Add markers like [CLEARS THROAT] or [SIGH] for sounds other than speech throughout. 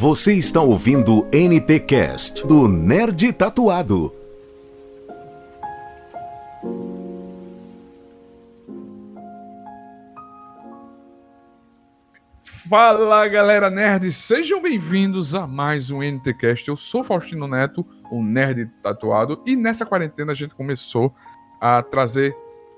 Você está ouvindo NT Cast do Nerd Tatuado. Fala galera nerd, sejam bem-vindos a mais um NTcast. Eu sou Faustino Neto, o nerd tatuado, e nessa quarentena a gente começou a trazer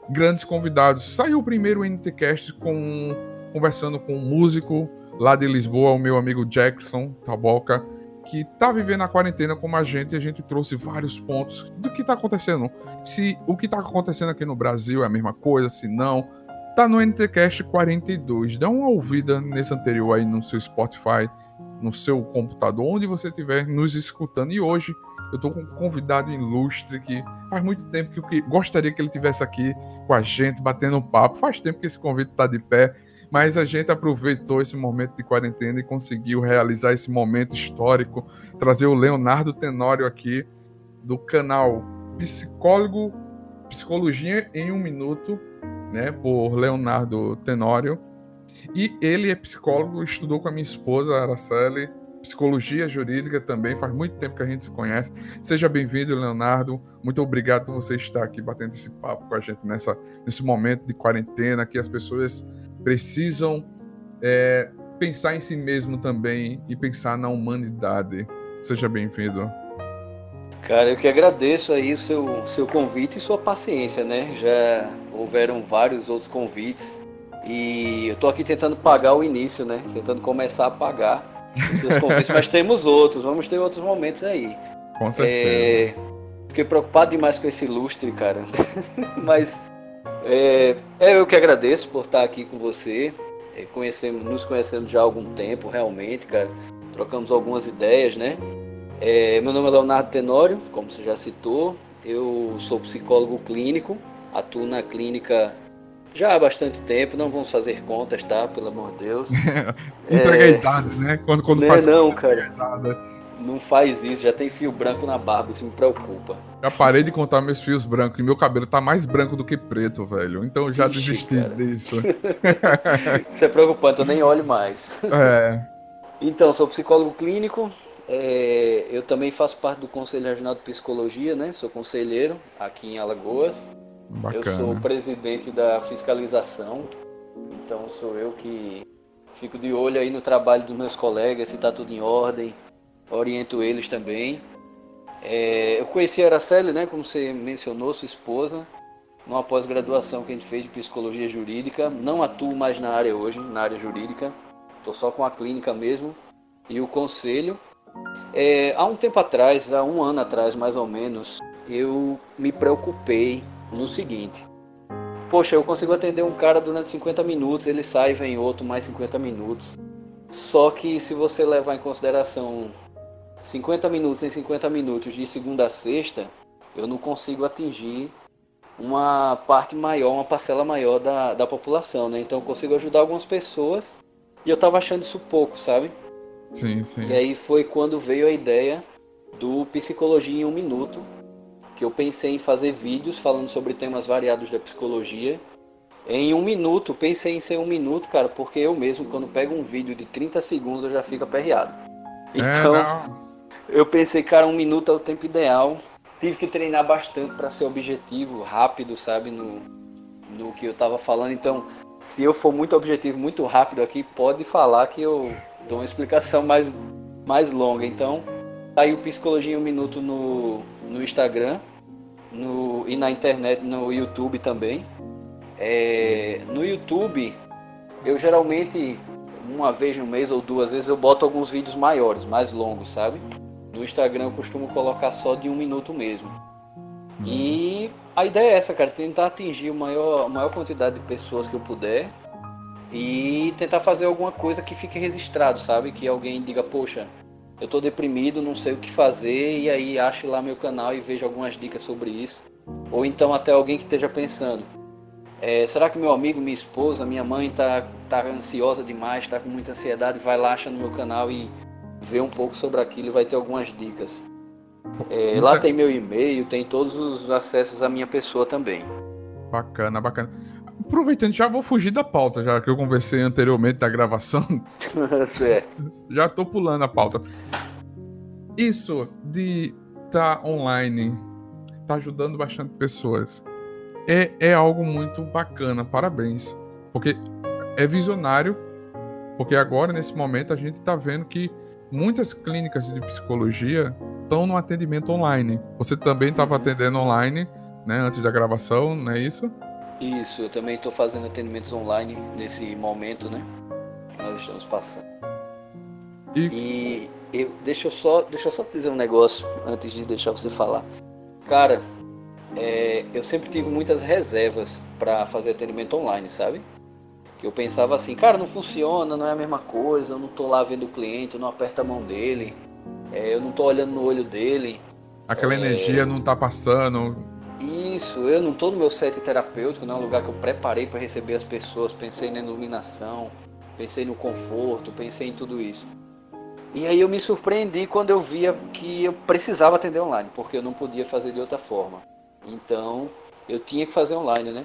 grandes convidados. Saiu o primeiro NTcast com conversando com um músico lá de Lisboa, o meu amigo Jackson Taboca, que tá vivendo a quarentena como a gente, e a gente trouxe vários pontos do que tá acontecendo. Se o que tá acontecendo aqui no Brasil é a mesma coisa, se não, tá no NTcast 42. Dá uma ouvida nesse anterior aí no seu Spotify, no seu computador, onde você estiver nos escutando. E hoje eu tô com um convidado ilustre que faz muito tempo que eu gostaria que ele tivesse aqui com a gente, batendo um papo. Faz tempo que esse convite tá de pé mas a gente aproveitou esse momento de quarentena e conseguiu realizar esse momento histórico, trazer o Leonardo Tenório aqui do canal Psicólogo Psicologia em um Minuto, né, por Leonardo Tenório. E ele é psicólogo, estudou com a minha esposa Araceli, psicologia jurídica também, faz muito tempo que a gente se conhece. Seja bem-vindo, Leonardo. Muito obrigado por você estar aqui batendo esse papo com a gente nessa, nesse momento de quarentena, que as pessoas precisam é, pensar em si mesmo também e pensar na humanidade. Seja bem-vindo. Cara, eu que agradeço aí o seu, seu convite e sua paciência, né? Já houveram vários outros convites e eu tô aqui tentando pagar o início, né? Tentando começar a pagar seus convites, mas temos outros, vamos ter outros momentos aí. Com certeza. É, fiquei preocupado demais com esse lustre, cara. [LAUGHS] mas é, é, eu que agradeço por estar aqui com você. É, conhecemos, nos conhecemos já há algum tempo, realmente, cara. Trocamos algumas ideias, né? É, meu nome é Leonardo Tenório, como você já citou. Eu sou psicólogo clínico, atuo na clínica já há bastante tempo, não vamos fazer contas, tá? Pelo amor de Deus. [LAUGHS] Entrega é... né? Quando, quando não faz não, cara. Não faz isso, já tem fio branco na barba, isso me preocupa. Já parei de contar meus fios brancos e meu cabelo tá mais branco do que preto, velho. Então eu já Ixi, desisti cara. disso. [LAUGHS] isso é preocupante, eu nem olho mais. É. Então, sou psicólogo clínico. É... eu também faço parte do Conselho Regional de Psicologia, né? Sou conselheiro aqui em Alagoas. Bacana. Eu sou presidente da fiscalização, então sou eu que fico de olho aí no trabalho dos meus colegas, se está tudo em ordem, oriento eles também. É, eu conheci a Araceli, né, como você mencionou, sua esposa, numa pós-graduação que a gente fez de psicologia jurídica. Não atuo mais na área hoje, na área jurídica, estou só com a clínica mesmo e o conselho. É, há um tempo atrás, há um ano atrás mais ou menos, eu me preocupei no seguinte: Poxa, eu consigo atender um cara durante 50 minutos, ele sai e vem outro mais 50 minutos. Só que se você levar em consideração 50 minutos em 50 minutos de segunda a sexta, eu não consigo atingir uma parte maior, uma parcela maior da, da população, né? Então eu consigo ajudar algumas pessoas e eu tava achando isso pouco, sabe? Sim, sim. E aí foi quando veio a ideia do Psicologia em um Minuto, que eu pensei em fazer vídeos falando sobre temas variados da psicologia. Em um minuto, pensei em ser um minuto, cara, porque eu mesmo, quando pego um vídeo de 30 segundos, eu já fico aperreado. É, então, é, eu pensei, cara, um minuto é o tempo ideal. Tive que treinar bastante para ser objetivo, rápido, sabe, no, no que eu tava falando. Então, se eu for muito objetivo, muito rápido aqui, pode falar que eu dou uma explicação mais, mais longa. Então, tá aí o Psicologia em um Minuto no, no Instagram no, e na internet, no YouTube também. É, no YouTube, eu geralmente, uma vez no mês ou duas vezes, eu boto alguns vídeos maiores, mais longos, sabe? No Instagram eu costumo colocar só de um minuto mesmo. Uhum. E a ideia é essa, cara, tentar atingir a maior, a maior quantidade de pessoas que eu puder e tentar fazer alguma coisa que fique registrado, sabe? Que alguém diga, poxa, eu estou deprimido, não sei o que fazer, e aí ache lá meu canal e veja algumas dicas sobre isso. Ou então até alguém que esteja pensando, é, será que meu amigo, minha esposa, minha mãe está tá ansiosa demais, está com muita ansiedade, vai lá, acha no meu canal e vê um pouco sobre aquilo e vai ter algumas dicas. É, lá tem meu e-mail, tem todos os acessos à minha pessoa também. Bacana, bacana. Aproveitando, já vou fugir da pauta, já que eu conversei anteriormente da gravação. [LAUGHS] certo. Já tô pulando a pauta. Isso de estar tá online tá ajudando bastante pessoas. É, é algo muito bacana, parabéns. Porque é visionário, porque agora, nesse momento, a gente está vendo que muitas clínicas de psicologia estão no atendimento online. Você também estava atendendo online, né, antes da gravação, não é isso? Isso, eu também estou fazendo atendimentos online nesse momento, né? Nós estamos passando. E, e eu, deixa, eu só, deixa eu só dizer um negócio antes de deixar você falar. Cara, é, eu sempre tive muitas reservas para fazer atendimento online, sabe? Que eu pensava assim, cara, não funciona, não é a mesma coisa, eu não tô lá vendo o cliente, eu não aperto a mão dele, é, eu não tô olhando no olho dele. Aquela é... energia não tá passando. Isso, eu não tô no meu set terapêutico, não é um lugar que eu preparei para receber as pessoas, pensei na iluminação, pensei no conforto, pensei em tudo isso. E aí eu me surpreendi quando eu via que eu precisava atender online, porque eu não podia fazer de outra forma. Então, eu tinha que fazer online, né?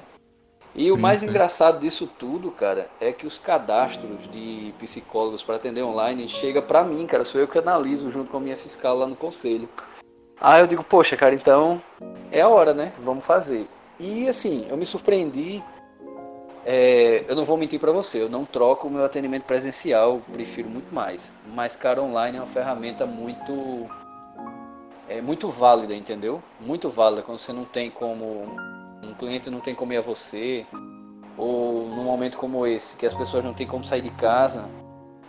E sim, o mais sim. engraçado disso tudo, cara, é que os cadastros de psicólogos para atender online chega para mim, cara, sou eu que analiso junto com a minha fiscal lá no conselho. Aí eu digo, poxa, cara, então é a hora, né? Vamos fazer. E assim, eu me surpreendi. É, eu não vou mentir para você, eu não troco o meu atendimento presencial, prefiro muito mais. Mas, cara, online é uma ferramenta muito. É muito válida, entendeu? Muito válida quando você não tem como. Um cliente não tem como ir a você, ou num momento como esse, que as pessoas não têm como sair de casa.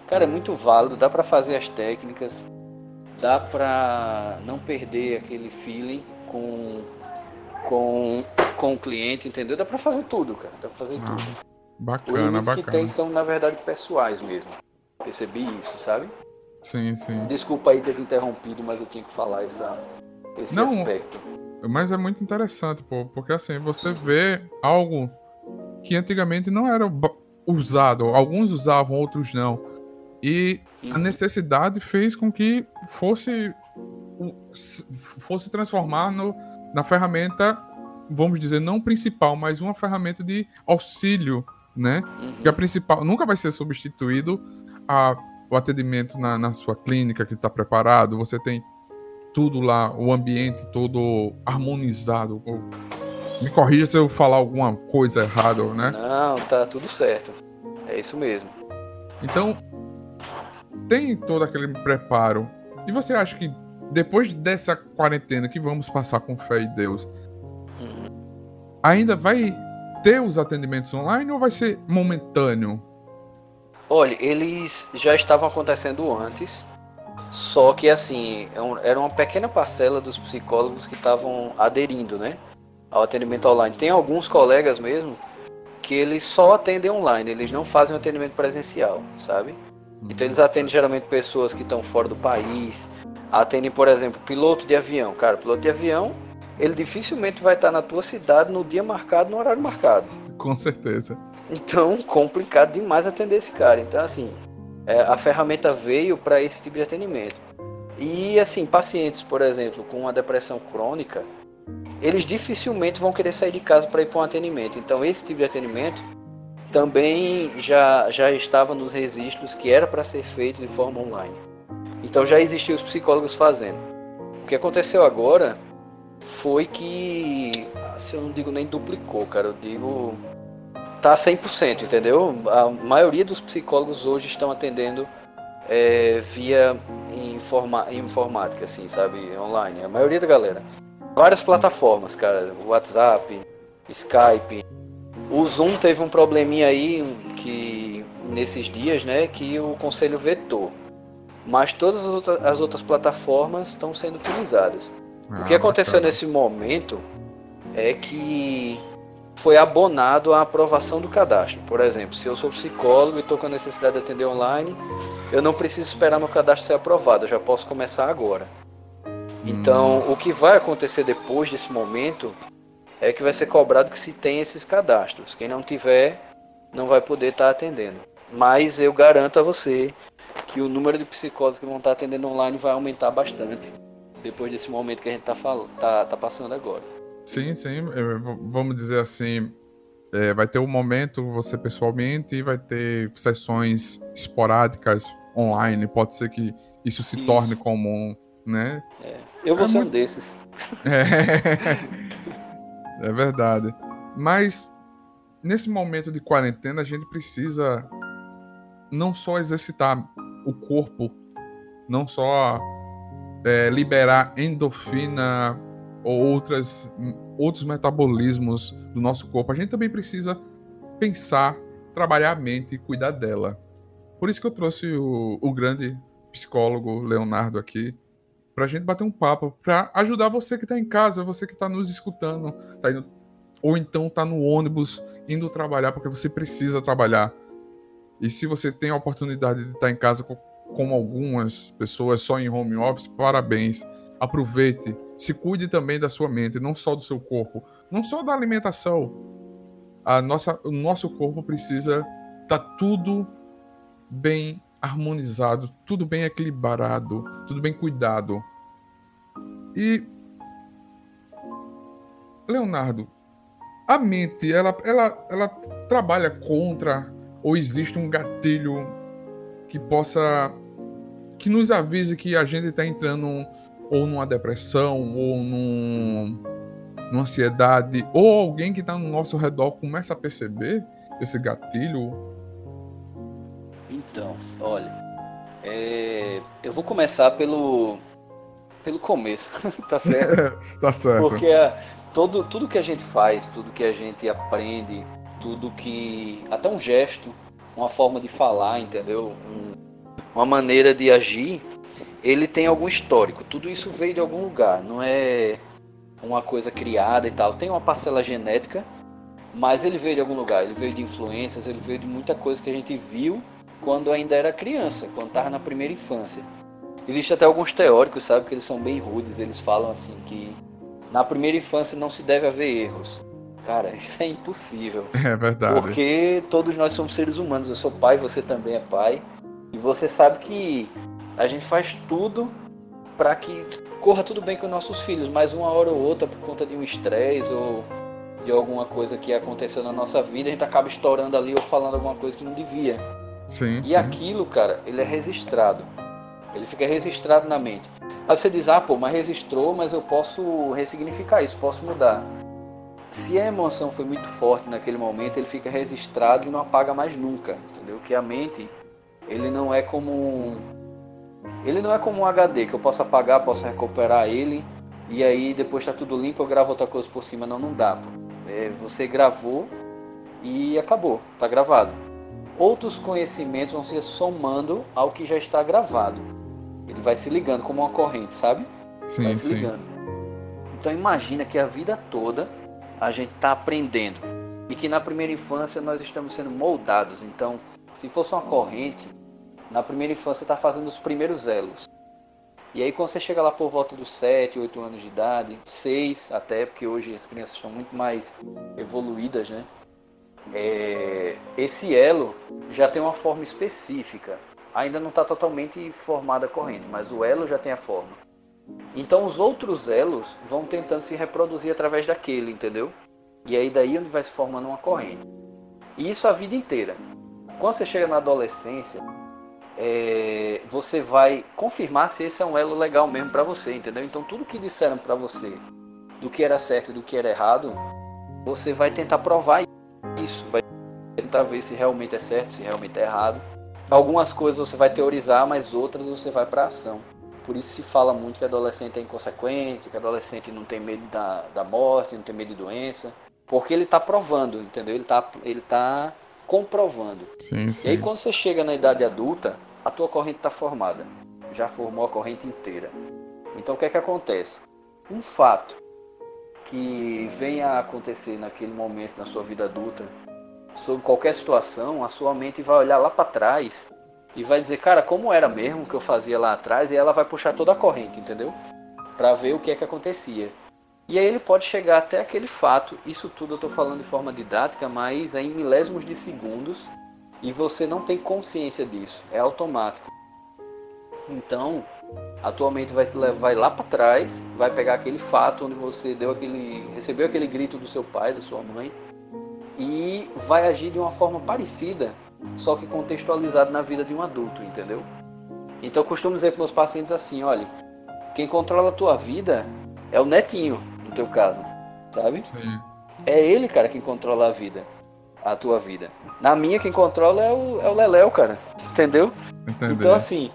Cara, é muito válido, dá para fazer as técnicas dá pra não perder aquele feeling com, com, com o cliente, entendeu? Dá pra fazer tudo, cara. Dá pra fazer ah, tudo. Bacana, Os bacana. que tem são, na verdade, pessoais mesmo. Percebi isso, sabe? Sim, sim. Desculpa aí ter te interrompido, mas eu tinha que falar essa, esse não, aspecto. Mas é muito interessante, pô, porque assim, você vê algo que antigamente não era usado. Alguns usavam, outros não. E a necessidade fez com que fosse fosse transformar no, na ferramenta, vamos dizer, não principal, mas uma ferramenta de auxílio, né? Uhum. Que a principal nunca vai ser substituído a, o atendimento na, na sua clínica que está preparado. Você tem tudo lá, o ambiente todo harmonizado. Me corrija se eu falar alguma coisa errada, né? Não, tá tudo certo. É isso mesmo. Então, tem todo aquele preparo. E você acha que depois dessa quarentena que vamos passar com fé em Deus, ainda vai ter os atendimentos online ou vai ser momentâneo? Olha, eles já estavam acontecendo antes, só que assim, é era uma pequena parcela dos psicólogos que estavam aderindo, né, ao atendimento online. Tem alguns colegas mesmo que eles só atendem online, eles não fazem atendimento presencial, sabe? Então eles atendem geralmente pessoas que estão fora do país, atendem, por exemplo, piloto de avião. Cara, piloto de avião, ele dificilmente vai estar na tua cidade no dia marcado, no horário marcado. Com certeza. Então, complicado demais atender esse cara. Então, assim, é, a ferramenta veio para esse tipo de atendimento. E, assim, pacientes, por exemplo, com uma depressão crônica, eles dificilmente vão querer sair de casa para ir para um atendimento. Então, esse tipo de atendimento também já, já estava nos registros que era para ser feito de forma online. Então já existiam os psicólogos fazendo. O que aconteceu agora foi que, se eu não digo nem duplicou, cara, eu digo tá 100%, entendeu? A maioria dos psicólogos hoje estão atendendo é, via informa informática, assim, sabe? Online. A maioria da galera. Várias plataformas, cara. WhatsApp, Skype, o Zoom teve um probleminha aí que nesses dias, né, que o conselho vetou. Mas todas as, outras, as outras plataformas estão sendo utilizadas. Ah, o que aconteceu bacana. nesse momento é que foi abonado a aprovação do cadastro. Por exemplo, se eu sou psicólogo e estou com a necessidade de atender online, eu não preciso esperar meu cadastro ser aprovado, eu já posso começar agora. Então, hum. o que vai acontecer depois desse momento é que vai ser cobrado que se tem esses cadastros. Quem não tiver, não vai poder estar tá atendendo. Mas eu garanto a você que o número de psicólogos que vão estar tá atendendo online vai aumentar bastante depois desse momento que a gente está tá, tá passando agora. Sim, sim. Vamos dizer assim, É, vai ter um momento você pessoalmente e vai ter sessões esporádicas online. Pode ser que isso se isso. torne comum, né? É. Eu vou é ser muito... um desses. É. [LAUGHS] [LAUGHS] é verdade. Mas nesse momento de quarentena a gente precisa não só exercitar o corpo, não só é, liberar endorfina ou outras, outros metabolismos do nosso corpo, a gente também precisa pensar, trabalhar a mente e cuidar dela. Por isso que eu trouxe o, o grande psicólogo Leonardo aqui, para a gente bater um papo, para ajudar você que está em casa, você que está nos escutando, tá indo, ou então está no ônibus indo trabalhar porque você precisa trabalhar. E se você tem a oportunidade de estar tá em casa com, como algumas pessoas só em home office, parabéns. Aproveite, se cuide também da sua mente, não só do seu corpo, não só da alimentação. A nossa, o nosso corpo precisa estar tá tudo bem harmonizado, tudo bem equilibrado, tudo bem cuidado. E Leonardo, a mente, ela, ela, ela trabalha contra ou existe um gatilho que possa que nos avise que a gente está entrando ou numa depressão ou num, numa ansiedade ou alguém que está no nosso redor começa a perceber esse gatilho então, olha, é, eu vou começar pelo pelo começo, [LAUGHS] tá certo? [LAUGHS] tá certo. Porque a, todo, tudo que a gente faz, tudo que a gente aprende, tudo que. Até um gesto, uma forma de falar, entendeu? Um, uma maneira de agir, ele tem algum histórico. Tudo isso veio de algum lugar, não é uma coisa criada e tal. Tem uma parcela genética, mas ele veio de algum lugar. Ele veio de influências, ele veio de muita coisa que a gente viu quando ainda era criança, quando estava na primeira infância. Existe até alguns teóricos, sabe, que eles são bem rudes, eles falam assim que na primeira infância não se deve haver erros. Cara, [LAUGHS] isso é impossível. É verdade. Porque todos nós somos seres humanos. Eu sou pai, você também é pai. E você sabe que a gente faz tudo para que corra tudo bem com nossos filhos, mas uma hora ou outra, por conta de um estresse ou de alguma coisa que aconteceu na nossa vida, a gente acaba estourando ali ou falando alguma coisa que não devia. Sim, e sim. aquilo, cara, ele é registrado. Ele fica registrado na mente. Aí você diz, ah, pô, mas registrou, mas eu posso ressignificar isso, posso mudar. Se a emoção foi muito forte naquele momento, ele fica registrado e não apaga mais nunca, entendeu? Que a mente, ele não é como um, ele não é como um HD que eu posso apagar, posso recuperar ele e aí depois tá tudo limpo, eu gravo outra coisa por cima, não, não dá. Pô. É, você gravou e acabou, tá gravado outros conhecimentos vão se somando ao que já está gravado. Ele vai se ligando como uma corrente, sabe? Sim, vai se ligando. Então imagina que a vida toda a gente está aprendendo e que na primeira infância nós estamos sendo moldados. Então, se fosse uma corrente, na primeira infância está fazendo os primeiros elos. E aí quando você chega lá por volta dos 7, 8 anos de idade, 6 até, porque hoje as crianças estão muito mais evoluídas, né? É, esse elo já tem uma forma específica. Ainda não está totalmente formada a corrente, mas o elo já tem a forma. Então os outros elos vão tentando se reproduzir através daquele, entendeu? E aí daí onde vai se formando uma corrente. E isso a vida inteira. Quando você chega na adolescência, é, você vai confirmar se esse é um elo legal mesmo para você, entendeu? Então tudo que disseram para você do que era certo e do que era errado, você vai tentar provar isso, vai tentar ver se realmente é certo, se realmente é errado. Algumas coisas você vai teorizar, mas outras você vai para ação. Por isso se fala muito que adolescente é inconsequente, que adolescente não tem medo da, da morte, não tem medo de doença. Porque ele está provando, entendeu? Ele está ele tá comprovando. Sim, sim. E aí quando você chega na idade adulta, a tua corrente está formada. Já formou a corrente inteira. Então o que é que acontece? Um fato que venha a acontecer naquele momento na sua vida adulta, sobre qualquer situação, a sua mente vai olhar lá para trás e vai dizer, cara, como era mesmo que eu fazia lá atrás, e ela vai puxar toda a corrente, entendeu? Para ver o que é que acontecia. E aí ele pode chegar até aquele fato, isso tudo eu estou falando de forma didática, mas é em milésimos de segundos e você não tem consciência disso, é automático. Então, atualmente vai te levar vai lá para trás, vai pegar aquele fato onde você deu aquele recebeu aquele grito do seu pai, da sua mãe e vai agir de uma forma parecida, só que contextualizado na vida de um adulto, entendeu? Então eu costumo dizer para meus pacientes assim, olha, quem controla a tua vida é o netinho, no teu caso, sabe? Sim. É ele, cara, quem controla a vida, a tua vida. Na minha, quem controla é o, é o Leléu, cara, entendeu? Entendi. Então assim,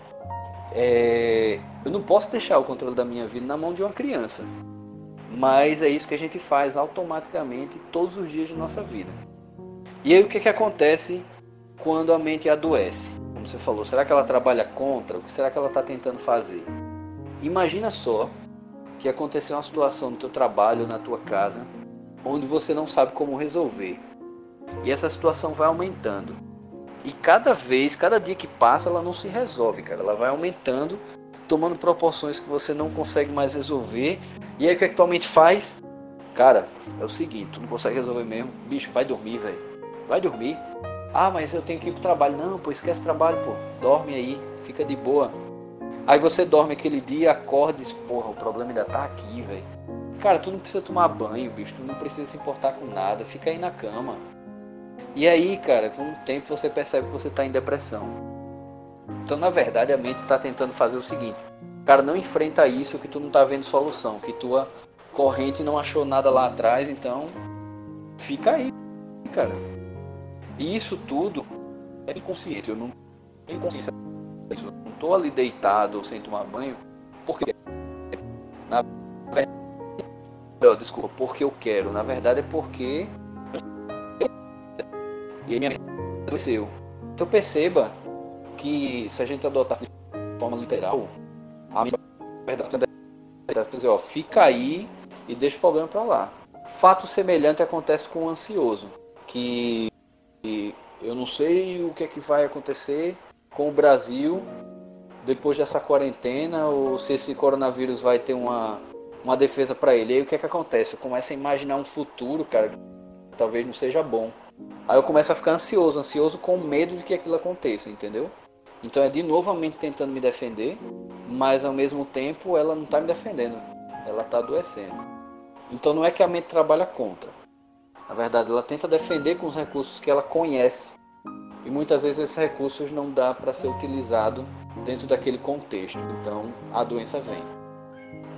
é, eu não posso deixar o controle da minha vida na mão de uma criança. Mas é isso que a gente faz automaticamente todos os dias de nossa vida. E aí o que, que acontece quando a mente adoece? Como você falou, será que ela trabalha contra? O que será que ela está tentando fazer? Imagina só que aconteceu uma situação no teu trabalho, na tua casa, onde você não sabe como resolver. E essa situação vai aumentando. E cada vez, cada dia que passa, ela não se resolve, cara. Ela vai aumentando, tomando proporções que você não consegue mais resolver. E aí o que atualmente faz? Cara, é o seguinte, tu não consegue resolver mesmo. Bicho, vai dormir, velho. Vai dormir. Ah, mas eu tenho que ir pro trabalho. Não, pô, esquece trabalho, pô. Dorme aí, fica de boa. Aí você dorme aquele dia, acorda e diz, porra, o problema ainda tá aqui, velho. Cara, tu não precisa tomar banho, bicho. Tu não precisa se importar com nada. Fica aí na cama. E aí, cara, com o tempo você percebe que você está em depressão. Então, na verdade, a mente está tentando fazer o seguinte: cara, não enfrenta isso que tu não está vendo solução, que tua corrente não achou nada lá atrás, então fica aí, cara. E isso tudo é inconsciente. Eu não tenho consciência disso. Eu não estou ali deitado sem tomar banho, porque na verdade, desculpa, porque eu quero. Na verdade é porque e aí minha adoeceu. Então perceba que se a gente adotasse de forma literal, a mente vai dizer, ó, fica aí e deixa o problema para lá. Fato semelhante acontece com o ansioso, que eu não sei o que é que vai acontecer com o Brasil depois dessa quarentena ou se esse coronavírus vai ter uma, uma defesa para ele. E aí o que é que acontece? Eu começo a imaginar um futuro, cara, que talvez não seja bom. Aí eu começo a ficar ansioso, ansioso com medo de que aquilo aconteça, entendeu? Então é de novo a mente tentando me defender, mas ao mesmo tempo ela não está me defendendo, ela está adoecendo. Então não é que a mente trabalha contra. Na verdade, ela tenta defender com os recursos que ela conhece. E muitas vezes esses recursos não dá para ser utilizado dentro daquele contexto. Então a doença vem.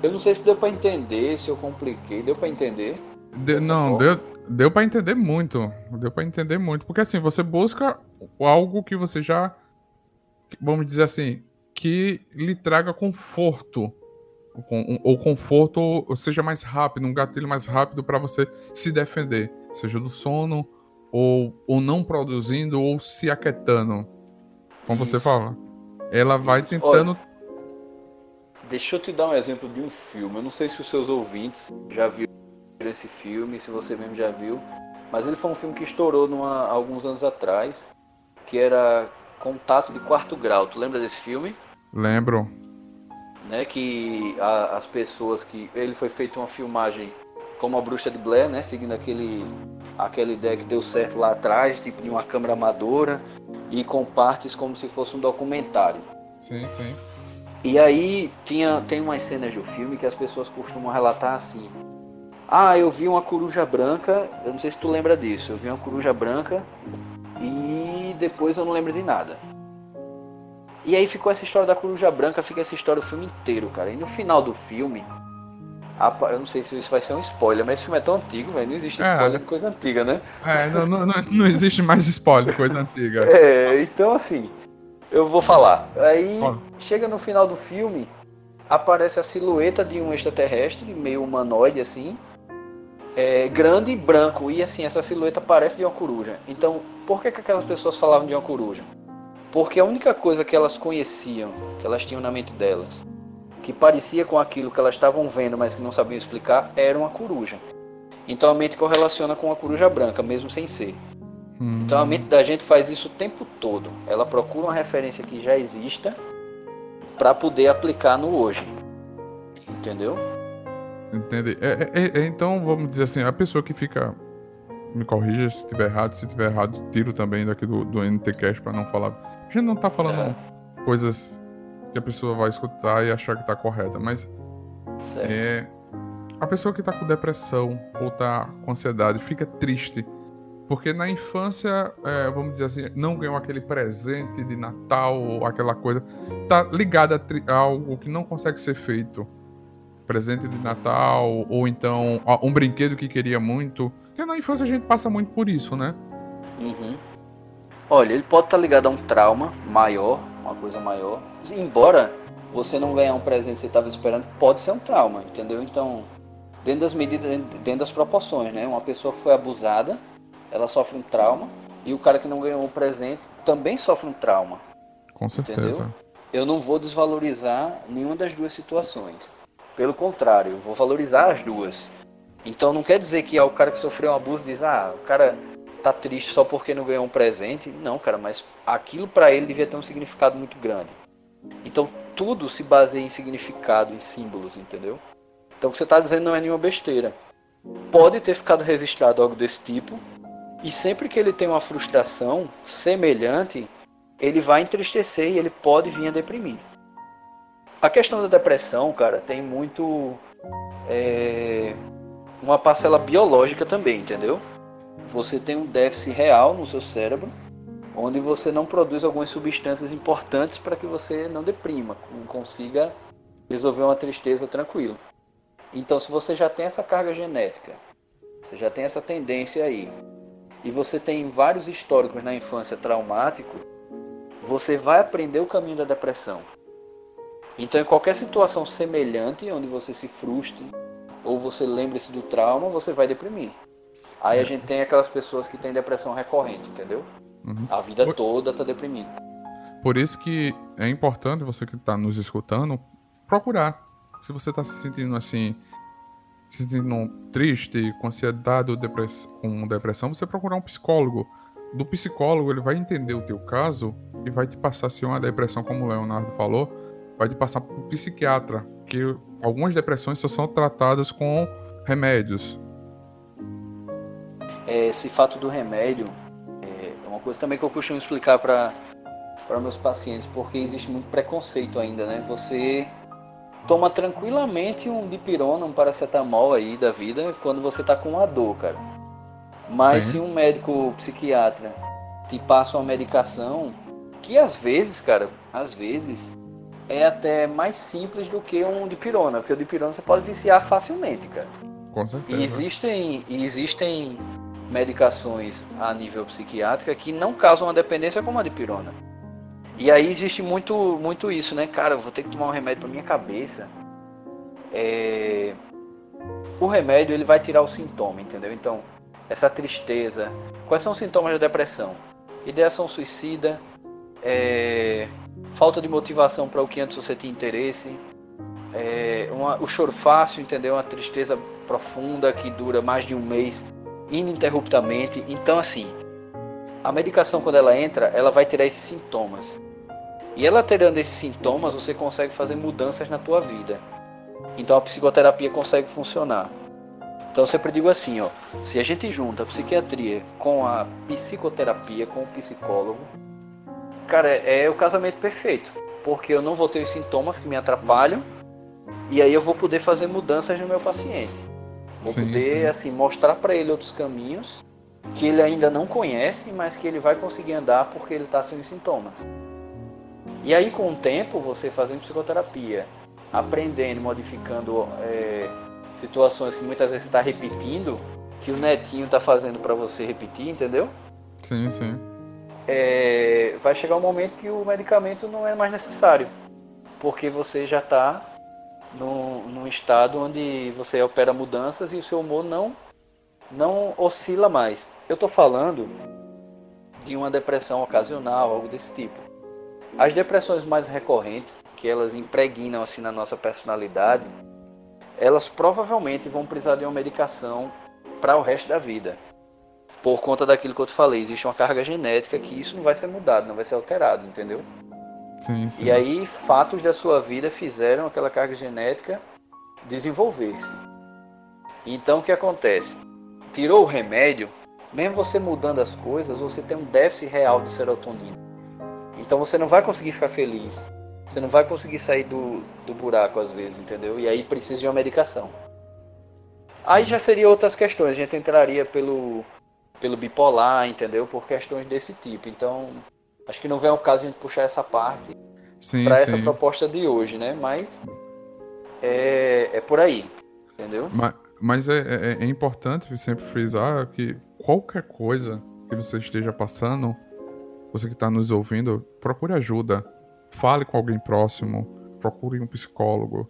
Eu não sei se deu para entender, se eu compliquei, deu para entender? De, não, deu, deu para entender muito. Deu para entender muito. Porque assim, você busca algo que você já. Vamos dizer assim. Que lhe traga conforto. Ou conforto, ou seja mais rápido, um gatilho mais rápido para você se defender. Seja do sono, ou, ou não produzindo, ou se aquietando. Como Isso. você fala. Ela vai Isso. tentando. Olha, deixa eu te dar um exemplo de um filme. Eu não sei se os seus ouvintes já viram esse filme, se você mesmo já viu. Mas ele foi um filme que estourou numa, alguns anos atrás, que era Contato de Quarto Grau. Tu lembra desse filme? Lembro. Né, que a, as pessoas que. Ele foi feito uma filmagem como a Bruxa de Blair, né? Seguindo aquele, aquela ideia que deu certo lá atrás, tipo de uma câmera amadora, e com partes como se fosse um documentário. Sim, sim. E aí tinha, tem umas cenas do filme que as pessoas costumam relatar assim. Ah, eu vi uma coruja branca, eu não sei se tu lembra disso. Eu vi uma coruja branca e depois eu não lembro de nada. E aí ficou essa história da coruja branca, fica essa história do filme inteiro, cara. E no final do filme, eu não sei se isso vai ser um spoiler, mas esse filme é tão antigo, velho. Não existe é. spoiler é, de coisa antiga, né? É, não, não, não existe mais spoiler de coisa antiga. [LAUGHS] É, então assim, eu vou falar. Aí chega no final do filme, aparece a silhueta de um extraterrestre, meio humanoide assim é, grande e branco. E assim, essa silhueta parece de uma coruja. Então, por que, que aquelas pessoas falavam de uma coruja? Porque a única coisa que elas conheciam, que elas tinham na mente delas, que parecia com aquilo que elas estavam vendo, mas que não sabiam explicar, era uma coruja. Então a mente correlaciona com a coruja branca, mesmo sem ser. Hum. Então a mente da gente faz isso o tempo todo. Ela procura uma referência que já exista para poder aplicar no hoje. Entendeu? Entende? É, é, é, então, vamos dizer assim, a pessoa que fica. Me corrija se estiver errado, se estiver errado, tiro também daqui do, do NTCast para não falar. A gente não tá falando é. coisas que a pessoa vai escutar e achar que tá correta, mas. Certo. É, a pessoa que tá com depressão ou tá com ansiedade fica triste Porque na infância, é, vamos dizer assim, não ganhou aquele presente de Natal ou aquela coisa. Tá ligado a, a algo que não consegue ser feito. Presente de Natal, ou então um brinquedo que queria muito. Porque na infância a gente passa muito por isso, né? Uhum. Olha, ele pode estar tá ligado a um trauma maior, uma coisa maior. Embora você não ganhar um presente que você estava esperando, pode ser um trauma, entendeu? Então, dentro das medidas, dentro das proporções, né? Uma pessoa foi abusada, ela sofre um trauma, e o cara que não ganhou um presente também sofre um trauma. Com certeza. Entendeu? Eu não vou desvalorizar nenhuma das duas situações. Pelo contrário, eu vou valorizar as duas. Então não quer dizer que é o cara que sofreu um abuso diz, ah, o cara tá triste só porque não ganhou um presente. Não, cara, mas aquilo para ele devia ter um significado muito grande. Então tudo se baseia em significado, em símbolos, entendeu? Então o que você está dizendo não é nenhuma besteira. Pode ter ficado registrado algo desse tipo, e sempre que ele tem uma frustração semelhante, ele vai entristecer e ele pode vir a deprimir. A questão da depressão, cara, tem muito. É, uma parcela biológica também, entendeu? Você tem um déficit real no seu cérebro onde você não produz algumas substâncias importantes para que você não deprima, consiga resolver uma tristeza tranquilo. Então, se você já tem essa carga genética, você já tem essa tendência aí, e você tem vários históricos na infância traumático, você vai aprender o caminho da depressão. Então, em qualquer situação semelhante, onde você se frustre ou você lembre-se do trauma, você vai deprimir. Aí a gente tem aquelas pessoas que têm depressão recorrente, entendeu? Uhum. A vida Por... toda tá deprimido. Por isso que é importante você que está nos escutando procurar. Se você está se sentindo assim, se sentindo triste, com ansiedade ou depress... com depressão, você procurar um psicólogo. Do psicólogo, ele vai entender o teu caso e vai te passar, se é uma depressão, como o Leonardo falou, te passar para um psiquiatra. Que algumas depressões só são tratadas com remédios. Esse fato do remédio coisa também que eu costumo explicar para para meus pacientes, porque existe muito preconceito ainda, né? Você toma tranquilamente um dipirona, um paracetamol aí da vida quando você tá com uma dor, cara. Mas Sim. se um médico psiquiatra te passa uma medicação que às vezes, cara, às vezes é até mais simples do que um dipirona, porque o dipirona você pode viciar facilmente, cara. Com certeza. E existem, existem medicações a nível psiquiátrico que não causam uma dependência como a de pirona. E aí existe muito, muito isso, né? Cara, eu vou ter que tomar um remédio para minha cabeça. É... O remédio ele vai tirar o sintoma, entendeu? Então, essa tristeza. Quais são os sintomas da depressão? Ideação suicida, é... falta de motivação para o que antes você tinha interesse, é... Uma... o choro fácil, entendeu? Uma tristeza profunda que dura mais de um mês ininterruptamente. Então, assim, a medicação, quando ela entra, ela vai tirar esses sintomas. E ela tirando esses sintomas, você consegue fazer mudanças na tua vida. Então a psicoterapia consegue funcionar. Então eu sempre digo assim, ó, se a gente junta a psiquiatria com a psicoterapia, com o psicólogo, cara, é, é o casamento perfeito. Porque eu não vou ter os sintomas que me atrapalham e aí eu vou poder fazer mudanças no meu paciente. Vou sim, poder sim. assim mostrar para ele outros caminhos que ele ainda não conhece, mas que ele vai conseguir andar porque ele está sem os sintomas. E aí com o tempo você fazendo psicoterapia, aprendendo, modificando é, situações que muitas vezes está repetindo, que o netinho está fazendo para você repetir, entendeu? Sim, sim. É, vai chegar um momento que o medicamento não é mais necessário, porque você já está num, estado onde você opera mudanças e o seu humor não, não oscila mais. Eu estou falando de uma depressão ocasional, algo desse tipo. As depressões mais recorrentes, que elas impregnam assim na nossa personalidade, elas provavelmente vão precisar de uma medicação para o resto da vida. Por conta daquilo que eu te falei, existe uma carga genética que isso não vai ser mudado, não vai ser alterado, entendeu? Sim, sim. E aí, fatos da sua vida fizeram aquela carga genética desenvolver-se. Então, o que acontece? Tirou o remédio, mesmo você mudando as coisas, você tem um déficit real de serotonina. Então, você não vai conseguir ficar feliz. Você não vai conseguir sair do, do buraco às vezes, entendeu? E aí precisa de uma medicação. Sim. Aí já seria outras questões. A gente entraria pelo pelo bipolar, entendeu? Por questões desse tipo. Então, acho que não vem ao caso a gente puxar essa parte para essa proposta de hoje, né? Mas é, é por aí, entendeu? Mas, mas é, é, é importante sempre frisar que qualquer coisa que você esteja passando, você que está nos ouvindo, procure ajuda. Fale com alguém próximo, procure um psicólogo.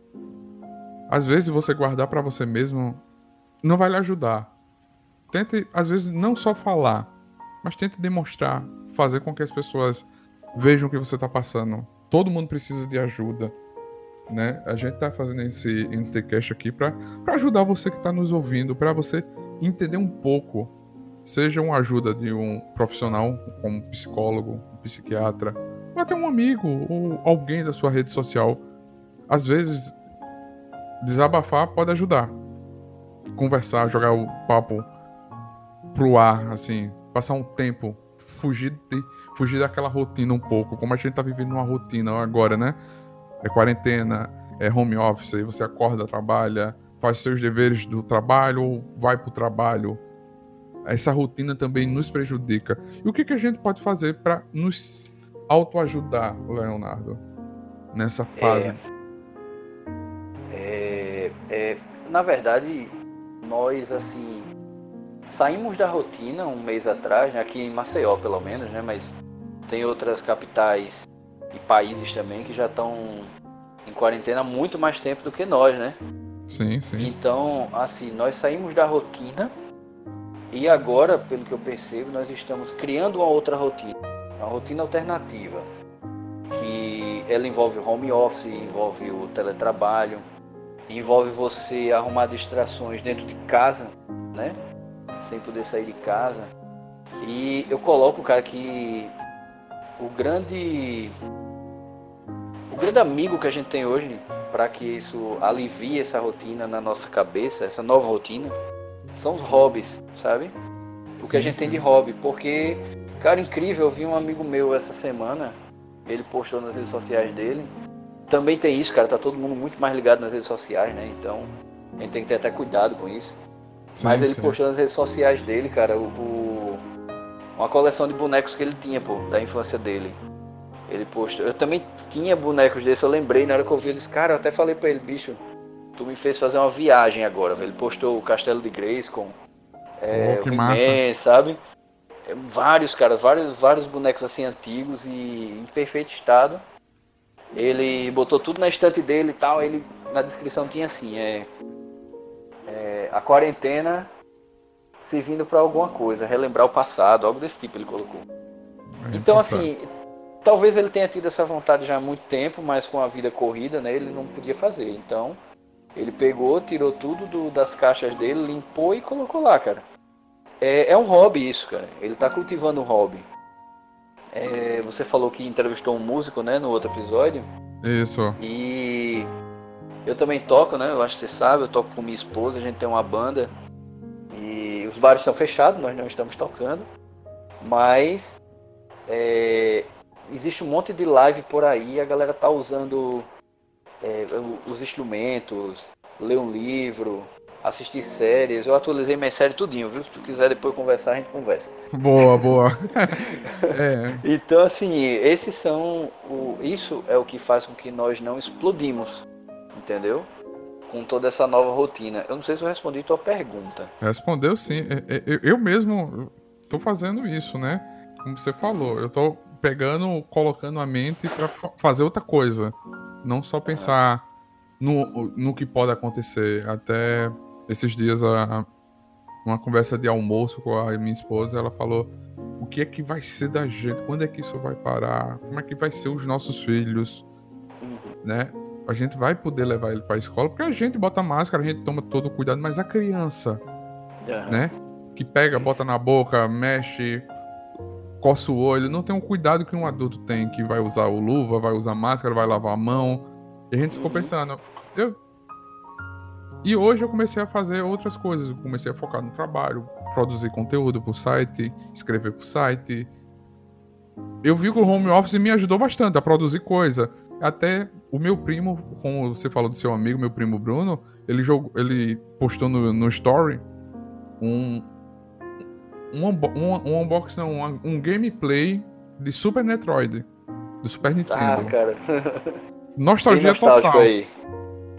Às vezes você guardar para você mesmo não vai lhe ajudar. Tente, às vezes, não só falar, mas tente demonstrar, fazer com que as pessoas vejam o que você está passando. Todo mundo precisa de ajuda. Né? A gente está fazendo esse NTCast aqui para ajudar você que está nos ouvindo, para você entender um pouco. Seja uma ajuda de um profissional, como um psicólogo, um psiquiatra, ou até um amigo, ou alguém da sua rede social. Às vezes, desabafar pode ajudar conversar, jogar o papo pro ar, assim, passar um tempo, fugir, de, fugir daquela rotina um pouco, como a gente tá vivendo uma rotina agora, né? É quarentena, é home office, aí você acorda, trabalha, faz seus deveres do trabalho ou vai pro trabalho. Essa rotina também nos prejudica. E o que, que a gente pode fazer para nos autoajudar, Leonardo, nessa fase? É, é, é, na verdade, nós assim saímos da rotina um mês atrás, né, aqui em Maceió pelo menos, né, mas tem outras capitais e países também que já estão em quarentena há muito mais tempo do que nós, né? Sim, sim. Então, assim, nós saímos da rotina e agora, pelo que eu percebo, nós estamos criando uma outra rotina, uma rotina alternativa, que ela envolve o home office, envolve o teletrabalho, envolve você arrumar distrações dentro de casa, né? Sem poder sair de casa. E eu coloco, cara, que o grande o grande amigo que a gente tem hoje para que isso alivie essa rotina na nossa cabeça, essa nova rotina, são os hobbies, sabe? O sim, que a gente sim. tem de hobby, porque cara, incrível, eu vi um amigo meu essa semana, ele postou nas redes sociais dele, também tem isso, cara, tá todo mundo muito mais ligado nas redes sociais, né? Então, a gente tem que ter até cuidado com isso. Sim, Mas ele sim. postou nas redes sociais dele, cara, o, o, uma coleção de bonecos que ele tinha, pô, da infância dele. Ele postou. Eu também tinha bonecos desse, eu lembrei, na hora que eu vi, disse, cara, eu até falei pra ele, bicho, tu me fez fazer uma viagem agora, velho. Ele postou o Castelo de Grayskull, é, oh, o he sabe? É, vários, cara, vários, vários bonecos assim antigos e em perfeito estado. Ele botou tudo na estante dele e tal. Ele na descrição tinha assim: é a quarentena servindo para alguma coisa, relembrar o passado, algo desse tipo ele colocou. É então assim, talvez ele tenha tido essa vontade já há muito tempo, mas com a vida corrida, né, ele não podia fazer. Então ele pegou, tirou tudo do, das caixas dele, limpou e colocou lá, cara. É, é um hobby isso, cara. Ele está cultivando um hobby. É, você falou que entrevistou um músico, né, no outro episódio. Isso. E eu também toco, né? Eu acho que você sabe, eu toco com minha esposa, a gente tem uma banda. E os bares estão fechados, nós não estamos tocando. Mas é, existe um monte de live por aí, a galera tá usando é, os instrumentos, ler um livro, assistir séries. Eu atualizei minha série tudinho, viu? Se tu quiser depois conversar, a gente conversa. Boa, boa. [LAUGHS] é. Então, assim, esses são. O... Isso é o que faz com que nós não explodimos. Entendeu? Com toda essa nova rotina. Eu não sei se eu respondi tua pergunta. Respondeu sim. É, é, eu mesmo tô fazendo isso, né? Como você falou, eu tô pegando, colocando a mente para fazer outra coisa. Não só pensar no, no que pode acontecer. Até esses dias a, uma conversa de almoço com a minha esposa, ela falou o que é que vai ser da gente, quando é que isso vai parar, como é que vai ser os nossos filhos, né? A gente vai poder levar ele para a escola porque a gente bota máscara, a gente toma todo o cuidado, mas a criança, uhum. né? Que pega, bota na boca, mexe, coça o olho, não tem o cuidado que um adulto tem, que vai usar o luva, vai usar máscara, vai lavar a mão. E a gente ficou uhum. pensando, eu e hoje eu comecei a fazer outras coisas. Eu comecei a focar no trabalho, produzir conteúdo para o site, escrever para o site. Eu vi que o home office me ajudou bastante a produzir coisa. Até o meu primo, como você falou do seu amigo, meu primo Bruno, ele, jogou, ele postou no, no story um, um, um, um unboxing, não, um, um gameplay de Super Metroid. Do Super Nintendo. Ah, cara. [LAUGHS] Nostalgia total. Aí.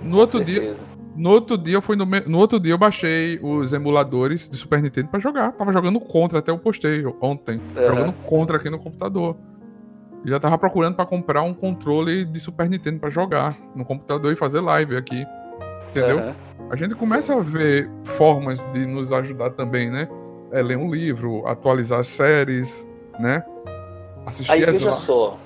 No Com outro certeza. dia. No outro dia eu fui no, no outro dia eu baixei os emuladores de Super Nintendo para jogar. Tava jogando contra, até eu postei ontem. Uhum. Jogando contra aqui no computador. E já tava procurando para comprar um controle de Super Nintendo para jogar no computador e fazer live aqui. Entendeu? Uhum. A gente começa a ver formas de nos ajudar também, né? É, ler um livro, atualizar séries, né? Assistir Aí veja só,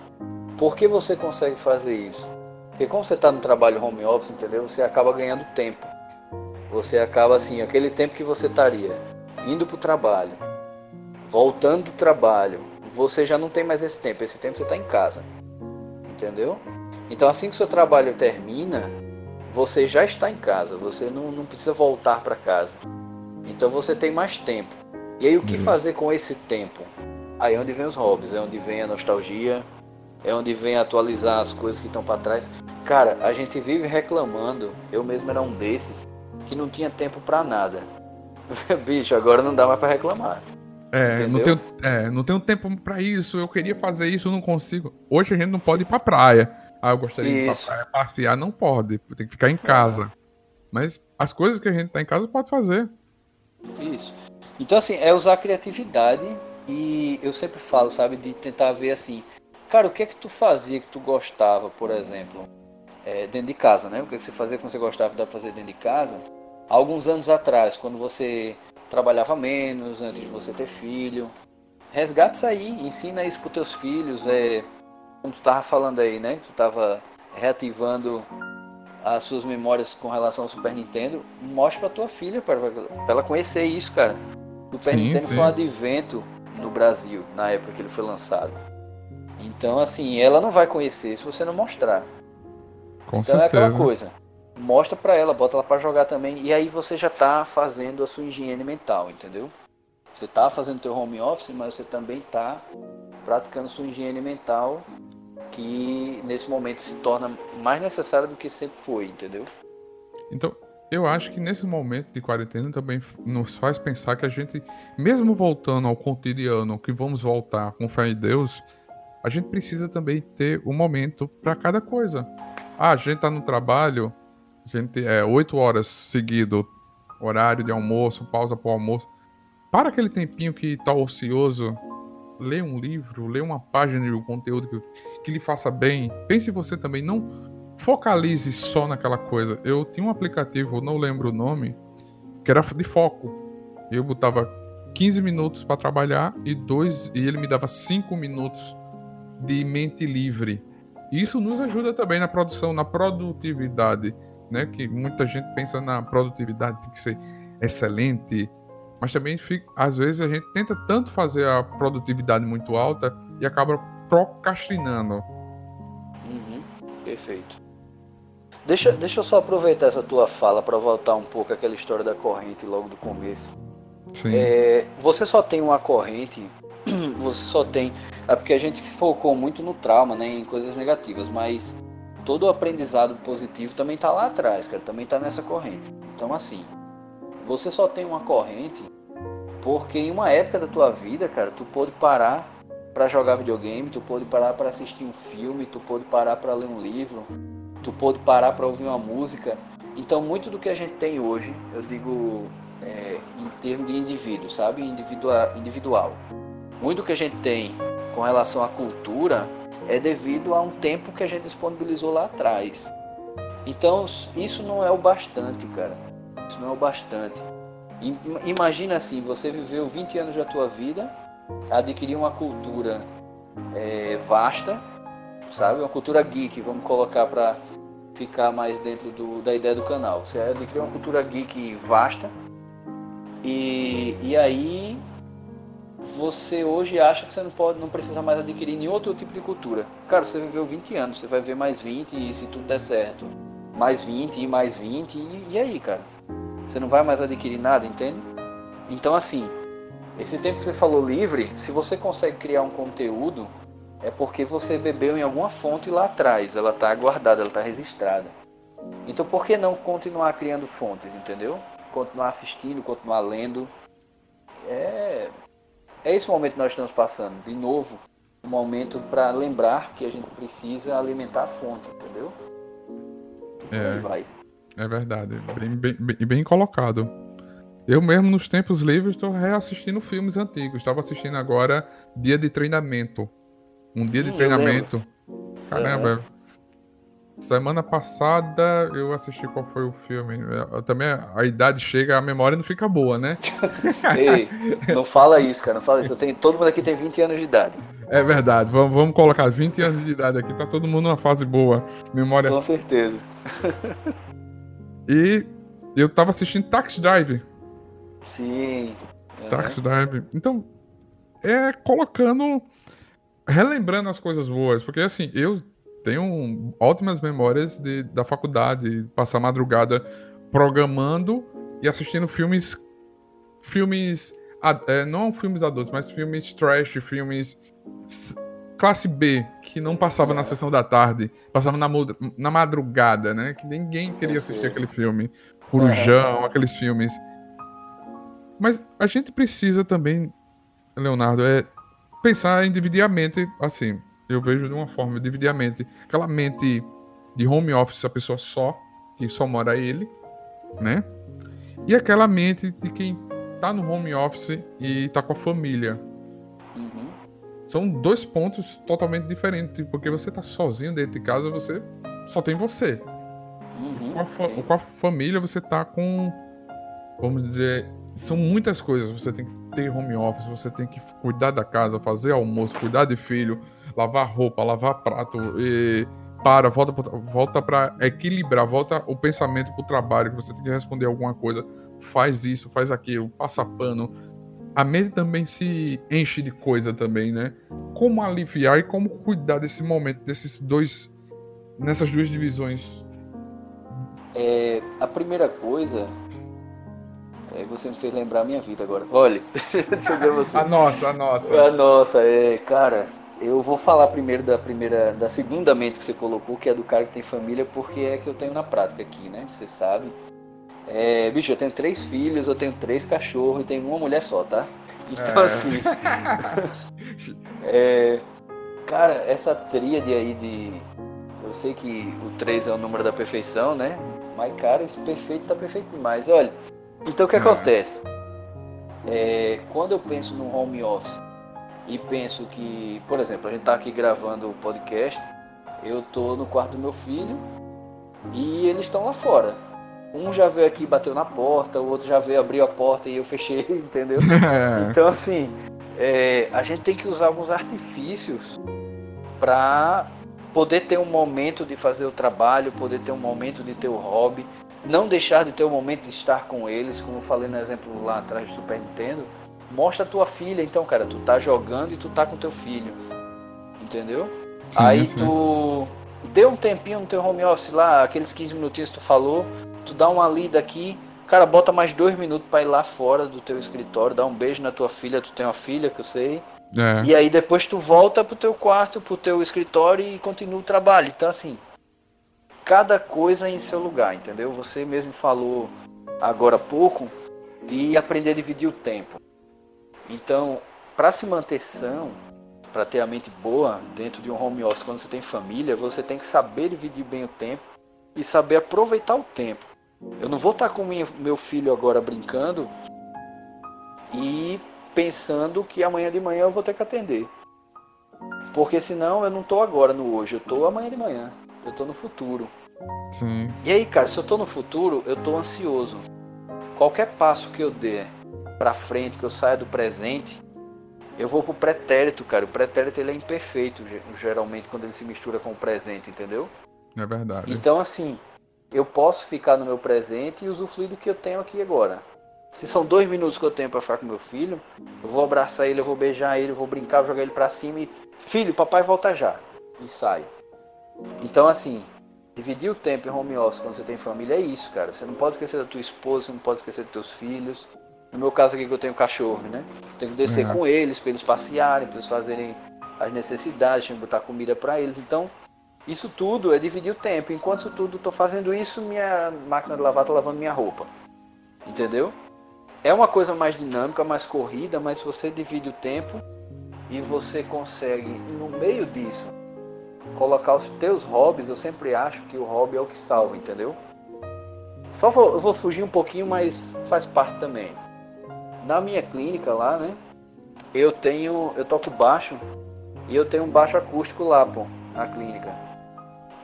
por que você consegue fazer isso? Porque como você está no trabalho home office, entendeu? Você acaba ganhando tempo. Você acaba assim, aquele tempo que você estaria indo para o trabalho, voltando do trabalho, você já não tem mais esse tempo. Esse tempo você está em casa. Entendeu? Então assim que o seu trabalho termina, você já está em casa. Você não, não precisa voltar para casa. Então você tem mais tempo. E aí o que uhum. fazer com esse tempo? Aí é onde vem os hobbies, é onde vem a nostalgia, é onde vem atualizar as coisas que estão para trás. Cara, a gente vive reclamando, eu mesmo era um desses, que não tinha tempo para nada. [LAUGHS] Bicho, agora não dá mais para reclamar. É não, tenho, é, não tenho tempo para isso, eu queria fazer isso, não consigo. Hoje a gente não pode ir pra praia. Ah, eu gostaria isso. de ir pra praia passear, não pode, tem que ficar em casa. Mas as coisas que a gente tá em casa pode fazer. Isso. Então, assim, é usar a criatividade e eu sempre falo, sabe, de tentar ver assim, Cara, o que é que tu fazia que tu gostava, por exemplo, é, dentro de casa, né? O que, é que você fazia quando você gostava de fazer dentro de casa? alguns anos atrás, quando você trabalhava menos, antes de você ter filho. Resgate isso aí, ensina isso para teus filhos. É, como tu tava falando aí, né? Tu tava reativando as suas memórias com relação ao Super Nintendo. Mostra pra tua filha, para ela conhecer isso, cara. O Super sim, Nintendo sim. foi um advento no Brasil, na época que ele foi lançado. Então, assim, ela não vai conhecer se você não mostrar. Com então certeza. é aquela coisa. Mostra pra ela, bota ela para jogar também. E aí você já tá fazendo a sua higiene mental, entendeu? Você tá fazendo teu home office, mas você também tá praticando sua higiene mental, que nesse momento se torna mais necessária do que sempre foi, entendeu? Então, eu acho que nesse momento de quarentena também nos faz pensar que a gente, mesmo voltando ao cotidiano, que vamos voltar com fé em Deus, a gente precisa também ter um momento para cada coisa. Ah, a gente tá no trabalho, gente é oito horas seguido, horário de almoço, pausa para o almoço. Para aquele tempinho que tá ocioso, lê um livro, lê uma página de um conteúdo que, que lhe faça bem. Pense você também, não focalize só naquela coisa. Eu tinha um aplicativo, não lembro o nome, que era de foco. Eu botava 15 minutos para trabalhar e dois e ele me dava 5 minutos de mente livre. Isso nos ajuda também na produção, na produtividade, né? Que muita gente pensa na produtividade tem que ser excelente, mas também fica, às vezes a gente tenta tanto fazer a produtividade muito alta e acaba procrastinando. Uhum, perfeito. Deixa, deixa eu só aproveitar essa tua fala para voltar um pouco àquela história da corrente logo do começo. Sim. É, você só tem uma corrente [CLEARS THROAT] você só tem. É porque a gente focou muito no trauma, né, em coisas negativas, mas todo o aprendizado positivo também está lá atrás, cara, também está nessa corrente. Então, assim, você só tem uma corrente porque em uma época da tua vida, cara, tu pôde parar para jogar videogame, tu pôde parar para assistir um filme, tu pôde parar para ler um livro, tu pôde parar para ouvir uma música. Então, muito do que a gente tem hoje, eu digo é, em termos de indivíduo, sabe? Individual. Muito que a gente tem com relação à cultura é devido a um tempo que a gente disponibilizou lá atrás. Então, isso não é o bastante, cara. Isso não é o bastante. Imagina assim, você viveu 20 anos da tua vida, adquiriu uma cultura é, vasta, sabe? Uma cultura geek, vamos colocar para ficar mais dentro do, da ideia do canal. Você adquiriu uma cultura geek vasta e, e aí você hoje acha que você não pode, não precisa mais adquirir nenhum outro tipo de cultura. Cara, você viveu 20 anos, você vai ver mais 20 e se tudo der certo, mais 20 e mais 20 e, e aí, cara? Você não vai mais adquirir nada, entende? Então assim, esse tempo que você falou livre, se você consegue criar um conteúdo, é porque você bebeu em alguma fonte lá atrás, ela está guardada, ela está registrada. Então por que não continuar criando fontes, entendeu? Continuar assistindo, continuar lendo. É, é esse momento que nós estamos passando. De novo, um momento para lembrar que a gente precisa alimentar a fonte, entendeu? É, vai. é verdade. Bem, bem, bem, bem colocado. Eu mesmo, nos tempos livres, estou reassistindo filmes antigos. Estava assistindo agora Dia de Treinamento. Um dia de hum, treinamento. Caramba, é. Semana passada eu assisti qual foi o filme. Eu, também a idade chega, a memória não fica boa, né? [LAUGHS] Ei, não fala isso, cara. Não fala isso. Tenho, todo mundo aqui tem 20 anos de idade. É verdade. Vamos, vamos colocar 20 anos de idade aqui. Tá todo mundo numa fase boa. Memória. Com certeza. [LAUGHS] e eu tava assistindo Taxi Drive. Sim. Taxi Drive. Então, é colocando. Relembrando as coisas boas. Porque assim, eu tenho ótimas memórias de, da faculdade, passar madrugada programando e assistindo filmes. Filmes. É, não filmes adultos, mas filmes trash, filmes classe B, que não passava na sessão da tarde, passava na, na madrugada, né? Que ninguém queria assistir aquele filme. Corujão, aqueles filmes. Mas a gente precisa também, Leonardo, é pensar em dividir a mente assim eu vejo de uma forma, dividir a mente. Aquela mente de home office, a pessoa só, que só mora ele, né? E aquela mente de quem tá no home office e tá com a família. Uhum. São dois pontos totalmente diferentes, porque você tá sozinho dentro de casa, você só tem você. Uhum, com, a com, a família você tá com, vamos dizer, são muitas coisas. Você tem que ter home office, você tem que cuidar da casa, fazer almoço, cuidar de filho, lavar roupa, lavar prato, para, volta volta para equilibrar, volta o pensamento para o trabalho, que você tem que responder alguma coisa, faz isso, faz aquilo, passa pano. A mente também se enche de coisa também, né? Como aliviar e como cuidar desse momento, desses dois, nessas duas divisões? É, a primeira coisa é, você me fez lembrar a minha vida agora. Olha, [LAUGHS] deixa eu ver você. A nossa, a nossa. A nossa, é, cara, eu vou falar primeiro da primeira, da segunda mente que você colocou, que é do cara que tem família, porque é que eu tenho na prática aqui, né? Você sabe. É, bicho, eu tenho três filhos, eu tenho três cachorros e tenho uma mulher só, tá? Então é. assim. [LAUGHS] é, cara, essa tríade aí de. Eu sei que o 3 é o número da perfeição, né? Mas, cara, esse perfeito tá perfeito demais. Olha, então o que é. acontece? É, quando eu penso no home office e penso que, por exemplo, a gente está aqui gravando o podcast, eu tô no quarto do meu filho e eles estão lá fora. Um já veio aqui bateu na porta, o outro já veio abriu a porta e eu fechei, [LAUGHS] entendeu? [LAUGHS] então assim, é, a gente tem que usar alguns artifícios para poder ter um momento de fazer o trabalho, poder ter um momento de ter o hobby, não deixar de ter o momento de estar com eles, como eu falei no exemplo lá atrás do Super Nintendo mostra a tua filha, então, cara, tu tá jogando e tu tá com teu filho. Entendeu? Sim, Aí sim. tu deu um tempinho no teu home office lá, aqueles 15 minutinhos que tu falou, tu dá uma lida aqui, cara, bota mais dois minutos para ir lá fora do teu escritório, dá um beijo na tua filha, tu tem uma filha que eu sei. É. E aí depois tu volta pro teu quarto, pro teu escritório e continua o trabalho. Então assim, cada coisa em seu lugar, entendeu? Você mesmo falou agora há pouco de aprender a dividir o tempo. Então, para se manter são, para ter a mente boa dentro de um home office quando você tem família, você tem que saber dividir bem o tempo e saber aproveitar o tempo. Eu não vou estar com minha, meu filho agora brincando e pensando que amanhã de manhã eu vou ter que atender. Porque senão eu não estou agora no hoje, eu estou amanhã de manhã. Eu estou no futuro. Sim. E aí, cara, se eu estou no futuro, eu estou ansioso. Qualquer passo que eu der para frente, que eu saia do presente, eu vou pro pretérito, cara. O pretérito ele é imperfeito, geralmente, quando ele se mistura com o presente, entendeu? É verdade. Então, assim, eu posso ficar no meu presente e usufruir do que eu tenho aqui agora. Se são dois minutos que eu tenho para ficar com meu filho, eu vou abraçar ele, eu vou beijar ele, eu vou brincar, jogar ele para cima e. Filho, papai volta já. E saio. Então, assim, dividir o tempo em home office quando você tem família é isso, cara. Você não pode esquecer da tua esposa, você não pode esquecer dos teus filhos. No meu caso aqui que eu tenho cachorro, né? Tenho que descer uhum. com eles, para eles passearem, para eles fazerem as necessidades, tenho que botar comida para eles. Então, isso tudo é dividir o tempo. Enquanto isso tudo estou fazendo isso, minha máquina de lavar está lavando minha roupa. Entendeu? é uma coisa mais dinâmica, mais corrida, mas você divide o tempo e você consegue, no meio disso, colocar os teus hobbies, eu sempre acho que o hobby é o que salva, entendeu? Só vou, eu vou fugir um pouquinho, mas faz parte também. Na minha clínica lá, né? Eu tenho, eu toco baixo e eu tenho um baixo acústico lá, pô, na clínica.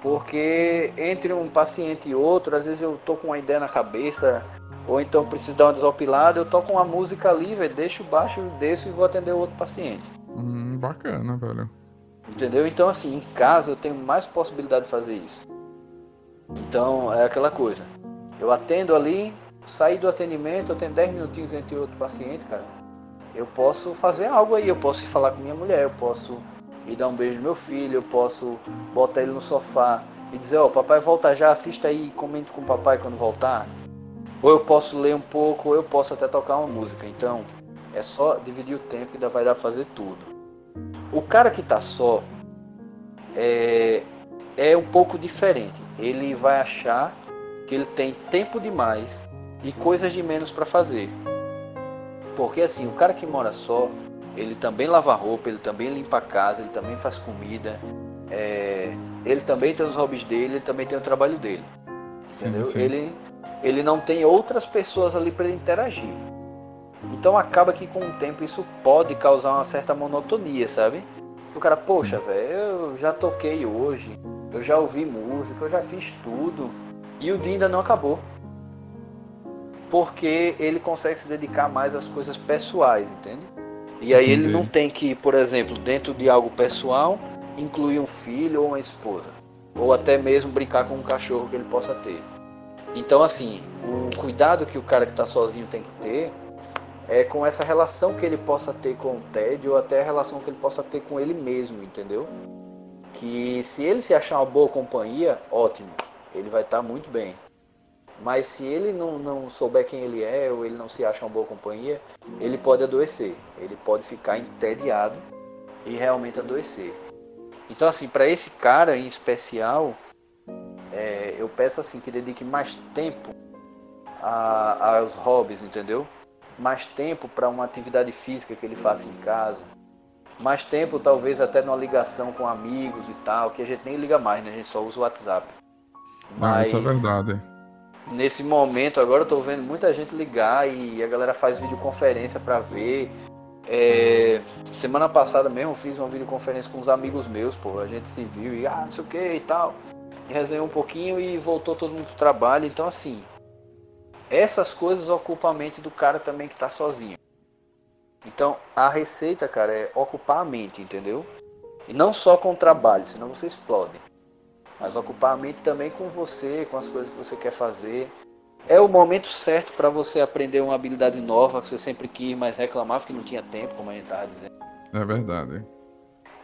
Porque entre um paciente e outro, às vezes eu tô com uma ideia na cabeça, ou então preciso dar uma desopilada, eu toco uma música ali, velho, deixo baixo, desço e vou atender o outro paciente. Hum, bacana, velho. Entendeu? Então, assim, em casa eu tenho mais possibilidade de fazer isso. Então, é aquela coisa. Eu atendo ali, saí do atendimento, eu tenho 10 minutinhos entre outro paciente, cara. Eu posso fazer algo aí, eu posso ir falar com minha mulher, eu posso ir dar um beijo no meu filho, eu posso botar ele no sofá e dizer, ó, oh, papai volta já, assista aí e comente com o papai quando voltar. Ou eu posso ler um pouco, ou eu posso até tocar uma música. Então, é só dividir o tempo que vai dar pra fazer tudo. O cara que tá só é, é um pouco diferente. Ele vai achar que ele tem tempo demais e coisas de menos para fazer. Porque assim, o cara que mora só, ele também lava roupa, ele também limpa a casa, ele também faz comida, é, ele também tem os hobbies dele, ele também tem o trabalho dele. Entendeu? Sim, sim. Ele, ele não tem outras pessoas ali para interagir. Então acaba que com o tempo isso pode causar uma certa monotonia, sabe? O cara, poxa, velho, eu já toquei hoje, eu já ouvi música, eu já fiz tudo e o dia ainda não acabou. Porque ele consegue se dedicar mais às coisas pessoais, entende? E aí Entendi. ele não tem que, por exemplo, dentro de algo pessoal, incluir um filho ou uma esposa. Ou até mesmo brincar com um cachorro que ele possa ter. Então, assim, o cuidado que o cara que está sozinho tem que ter é com essa relação que ele possa ter com o Ted ou até a relação que ele possa ter com ele mesmo, entendeu? Que se ele se achar uma boa companhia, ótimo, ele vai estar tá muito bem. Mas se ele não, não souber quem ele é ou ele não se acha uma boa companhia, ele pode adoecer, ele pode ficar entediado e realmente adoecer. Então, assim, para esse cara em especial, é, eu peço assim que dedique mais tempo a, aos hobbies, entendeu? mais tempo para uma atividade física que ele faça em casa, mais tempo talvez até numa ligação com amigos e tal, que a gente nem liga mais, né? A gente só usa o WhatsApp. Mas, ah, isso é verdade. Nesse momento agora eu tô vendo muita gente ligar e a galera faz videoconferência para ver. É, semana passada mesmo fiz uma videoconferência com uns amigos meus, pô, a gente se viu e ah, não sei o que e tal. E resenhou um pouquinho e voltou todo mundo pro trabalho, então assim, essas coisas ocupam a mente do cara também que está sozinho. Então, a receita, cara, é ocupar a mente, entendeu? E não só com o trabalho, senão você explode. Mas ocupar a mente também com você, com as coisas que você quer fazer. É o momento certo para você aprender uma habilidade nova que você sempre quis, mas reclamava que não tinha tempo, como a gente estava dizendo. É verdade.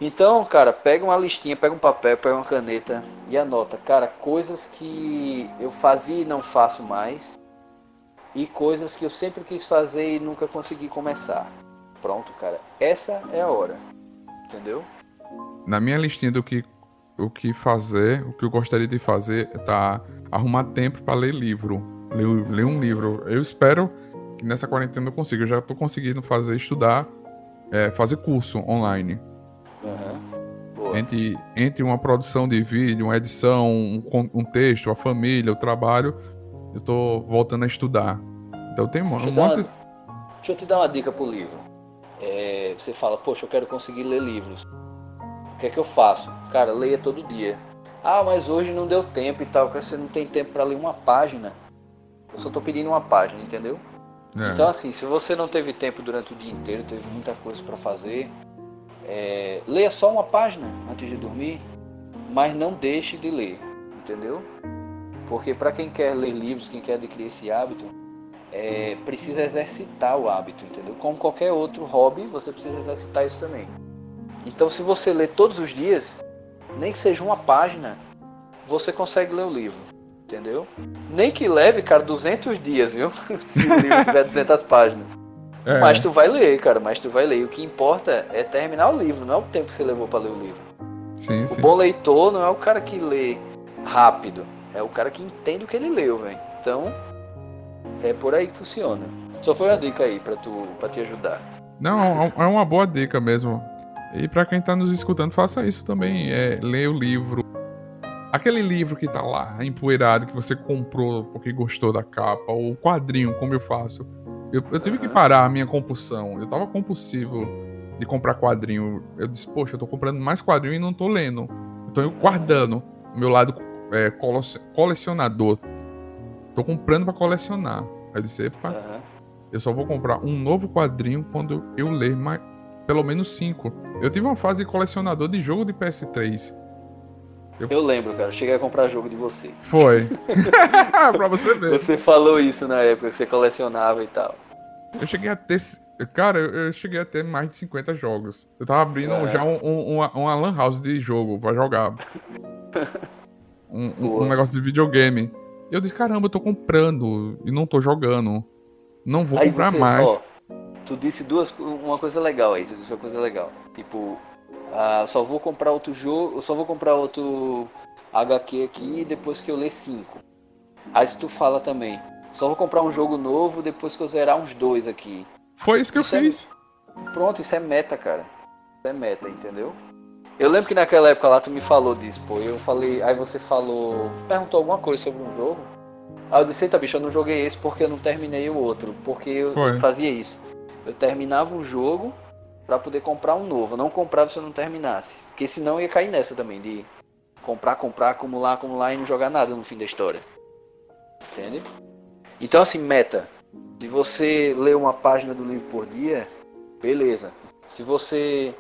Então, cara, pega uma listinha, pega um papel, pega uma caneta e anota, cara, coisas que eu fazia e não faço mais e coisas que eu sempre quis fazer e nunca consegui começar. Pronto, cara. Essa é a hora. Entendeu? Na minha listinha do que o que fazer, o que eu gostaria de fazer tá arrumar tempo para ler livro, ler, ler, um livro. Eu espero que nessa quarentena eu consiga. Eu já tô conseguindo fazer estudar, é, fazer curso online. Uhum. Entre, entre uma produção de vídeo, uma edição, um, um texto, a família, o trabalho, eu tô voltando a estudar. Então tem um, monte. Uma... Deixa eu te dar uma dica pro livro. É, você fala, poxa, eu quero conseguir ler livros. O que é que eu faço? Cara, leia todo dia. Ah, mas hoje não deu tempo e tal, porque você não tem tempo para ler uma página. Eu só tô pedindo uma página, entendeu? É. Então assim, se você não teve tempo durante o dia inteiro, teve muita coisa para fazer, é, leia só uma página antes de dormir, mas não deixe de ler, entendeu? Porque para quem quer ler livros, quem quer adquirir esse hábito, é, precisa exercitar o hábito, entendeu? Como qualquer outro hobby, você precisa exercitar isso também. Então, se você ler todos os dias, nem que seja uma página, você consegue ler o livro, entendeu? Nem que leve, cara, 200 dias, viu? [LAUGHS] se o livro tiver 200 páginas. É. Mas tu vai ler, cara, mas tu vai ler. O que importa é terminar o livro, não é o tempo que você levou para ler o livro. Sim, o sim. bom leitor não é o cara que lê rápido. É o cara que entende o que ele leu, velho. Então, é por aí que funciona. Só foi uma dica aí pra, tu, pra te ajudar. Não, é uma boa dica mesmo. E para quem tá nos escutando, faça isso também. É, leia o livro. Aquele livro que tá lá, empoeirado, que você comprou porque gostou da capa, ou o quadrinho, como eu faço. Eu, eu tive que parar a minha compulsão. Eu tava compulsivo de comprar quadrinho. Eu disse, poxa, eu tô comprando mais quadrinho e não tô lendo. Eu tô guardando o meu lado é, colecionador. Tô comprando para colecionar. Aí eu disse, epa, uhum. eu só vou comprar um novo quadrinho quando eu ler mais, pelo menos cinco. Eu tive uma fase de colecionador de jogo de PS3. Eu... eu lembro, cara. Eu cheguei a comprar jogo de você. Foi. [LAUGHS] [LAUGHS] pra você ver. Você falou isso na época que você colecionava e tal. Eu cheguei a ter. Cara, eu cheguei a ter mais de 50 jogos. Eu tava abrindo é. já um, um, uma, uma lan house de jogo pra jogar. [LAUGHS] um, um, negócio de videogame. E eu disse, caramba, eu tô comprando e não tô jogando. Não vou aí comprar você, mais. Ó, tu disse duas, uma coisa legal aí, tu disse uma coisa legal. Tipo, ah, só vou comprar outro jogo, só vou comprar outro HQ aqui depois que eu ler cinco. Aí se tu fala também, só vou comprar um jogo novo depois que eu zerar uns dois aqui. Foi isso que isso eu é... fiz. Pronto, isso é meta, cara. Isso é meta, entendeu? Eu lembro que naquela época lá tu me falou disso, pô. Eu falei, aí você falou, perguntou alguma coisa sobre um jogo. Aí eu disse, eita bicho, eu não joguei esse porque eu não terminei o outro. Porque eu, eu fazia isso. Eu terminava um jogo para poder comprar um novo. Eu não comprava se eu não terminasse. Porque senão ia cair nessa também, de comprar, comprar, acumular, acumular e não jogar nada no fim da história. Entende? Então assim, meta. Se você lê uma página do livro por dia, beleza. Se você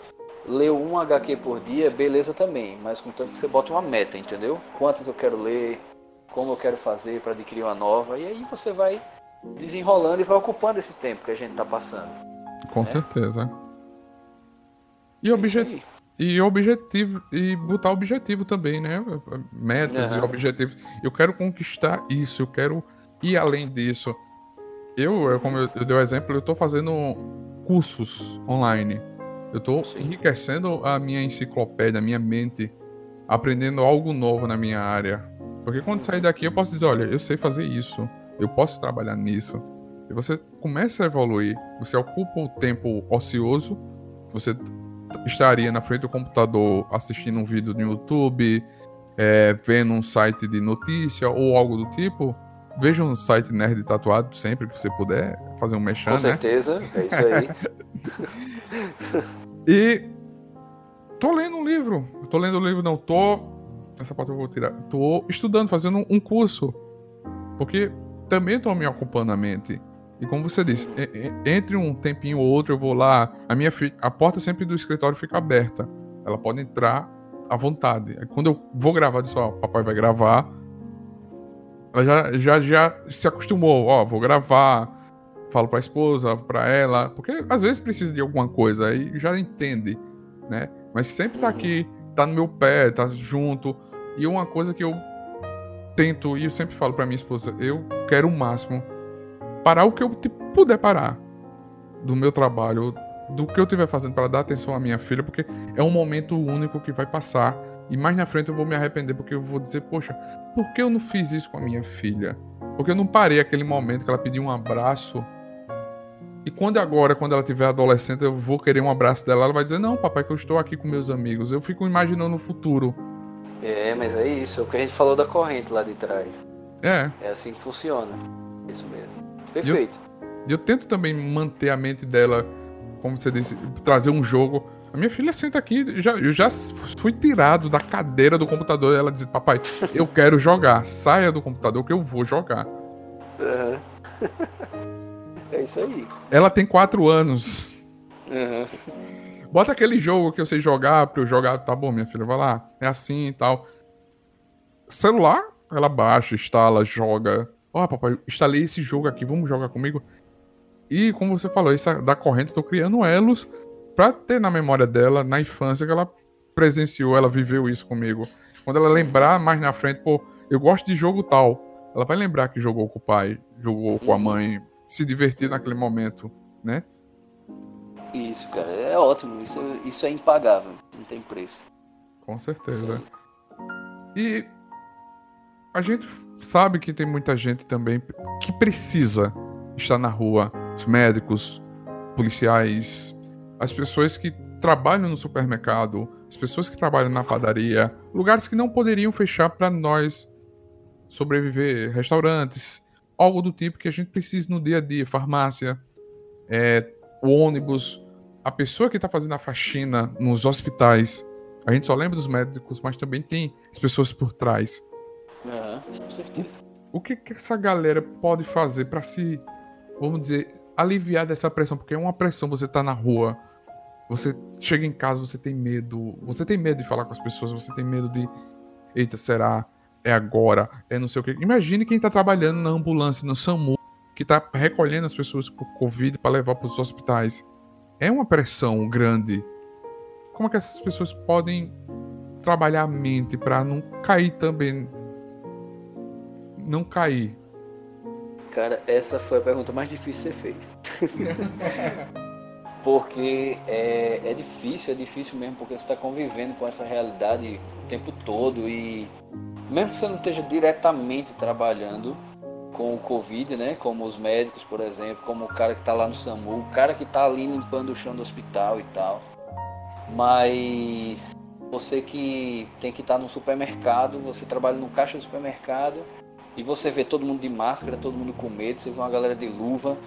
ler um HQ por dia, beleza também, mas contanto que você bota uma meta, entendeu? Quantas eu quero ler, como eu quero fazer para adquirir uma nova, e aí você vai desenrolando e vai ocupando esse tempo que a gente está passando. Com né? certeza. E, é obje... e objetivo e botar objetivo também, né? Metas uhum. e objetivos. Eu quero conquistar isso, eu quero ir além disso. Eu, como eu, eu dei o exemplo, eu estou fazendo cursos online eu estou enriquecendo a minha enciclopédia, a minha mente, aprendendo algo novo na minha área. Porque quando sair daqui eu posso dizer, olha, eu sei fazer isso, eu posso trabalhar nisso. E você começa a evoluir, você ocupa o tempo ocioso, você estaria na frente do computador assistindo um vídeo no YouTube, é, vendo um site de notícia ou algo do tipo, veja um site nerd tatuado sempre que você puder fazer um mexão, Com né? certeza, é isso aí. [LAUGHS] E tô lendo um livro. Tô lendo um livro, não, tô. Essa parte eu vou tirar. Tô estudando, fazendo um curso. Porque também tô me ocupando a mente. E como você disse, entre um tempinho ou outro eu vou lá. A minha a porta sempre do escritório fica aberta. Ela pode entrar à vontade. Quando eu vou gravar, disso, ó, papai vai gravar. Ela já, já, já se acostumou, ó, vou gravar falo pra esposa, pra ela, porque às vezes precisa de alguma coisa aí já entende, né? Mas sempre tá uhum. aqui, tá no meu pé, tá junto. E uma coisa que eu tento, e eu sempre falo pra minha esposa, eu quero o máximo parar o que eu puder parar do meu trabalho, do que eu estiver fazendo para dar atenção à minha filha, porque é um momento único que vai passar. E mais na frente eu vou me arrepender, porque eu vou dizer, poxa, por que eu não fiz isso com a minha filha? Porque eu não parei aquele momento que ela pediu um abraço e quando agora, quando ela tiver adolescente, eu vou querer um abraço dela, ela vai dizer: Não, papai, que eu estou aqui com meus amigos. Eu fico imaginando o futuro. É, mas é isso, é o que a gente falou da corrente lá de trás. É. É assim que funciona. Isso mesmo. Perfeito. E eu, eu, tento também manter a mente dela, como você disse, trazer um jogo. A minha filha senta aqui, já, eu já fui tirado da cadeira do computador. Ela diz: Papai, eu quero jogar. Saia do computador que eu vou jogar. Uhum. [LAUGHS] É isso aí. Ela tem quatro anos. Uhum. Bota aquele jogo que eu sei jogar pra eu jogar. Tá bom, minha filha, vai lá. É assim e tal. Celular, ela baixa, instala, joga. Ó, oh, papai, instalei esse jogo aqui, vamos jogar comigo? E como você falou, isso da corrente, eu tô criando elos pra ter na memória dela, na infância, que ela presenciou, ela viveu isso comigo. Quando ela lembrar mais na frente, pô, eu gosto de jogo tal. Ela vai lembrar que jogou com o pai, jogou com a mãe, se divertir naquele momento, né? Isso, cara, é ótimo. Isso, isso é impagável, não tem preço. Com certeza. E a gente sabe que tem muita gente também que precisa estar na rua os médicos, policiais, as pessoas que trabalham no supermercado, as pessoas que trabalham na padaria, lugares que não poderiam fechar para nós sobreviver, restaurantes, algo do tipo que a gente precisa no dia a dia, farmácia, é, o ônibus, a pessoa que está fazendo a faxina nos hospitais. A gente só lembra dos médicos, mas também tem as pessoas por trás. Uhum, com certeza. O que, que essa galera pode fazer para se, vamos dizer, aliviar dessa pressão? Porque é uma pressão você tá na rua, você chega em casa, você tem medo, você tem medo de falar com as pessoas, você tem medo de, eita, será? É agora? É não sei o que. Imagine quem tá trabalhando na ambulância, no SAMU, que tá recolhendo as pessoas com Covid para levar para os hospitais. É uma pressão grande. Como é que essas pessoas podem trabalhar a mente para não cair também não cair? Cara, essa foi a pergunta mais difícil que você fez. [LAUGHS] porque é, é difícil, é difícil mesmo, porque você está convivendo com essa realidade o tempo todo e mesmo que você não esteja diretamente trabalhando com o Covid, né? Como os médicos, por exemplo, como o cara que está lá no SAMU, o cara que está ali limpando o chão do hospital e tal. Mas você que tem que estar tá no supermercado, você trabalha no caixa do supermercado e você vê todo mundo de máscara, todo mundo com medo, você vê uma galera de luva,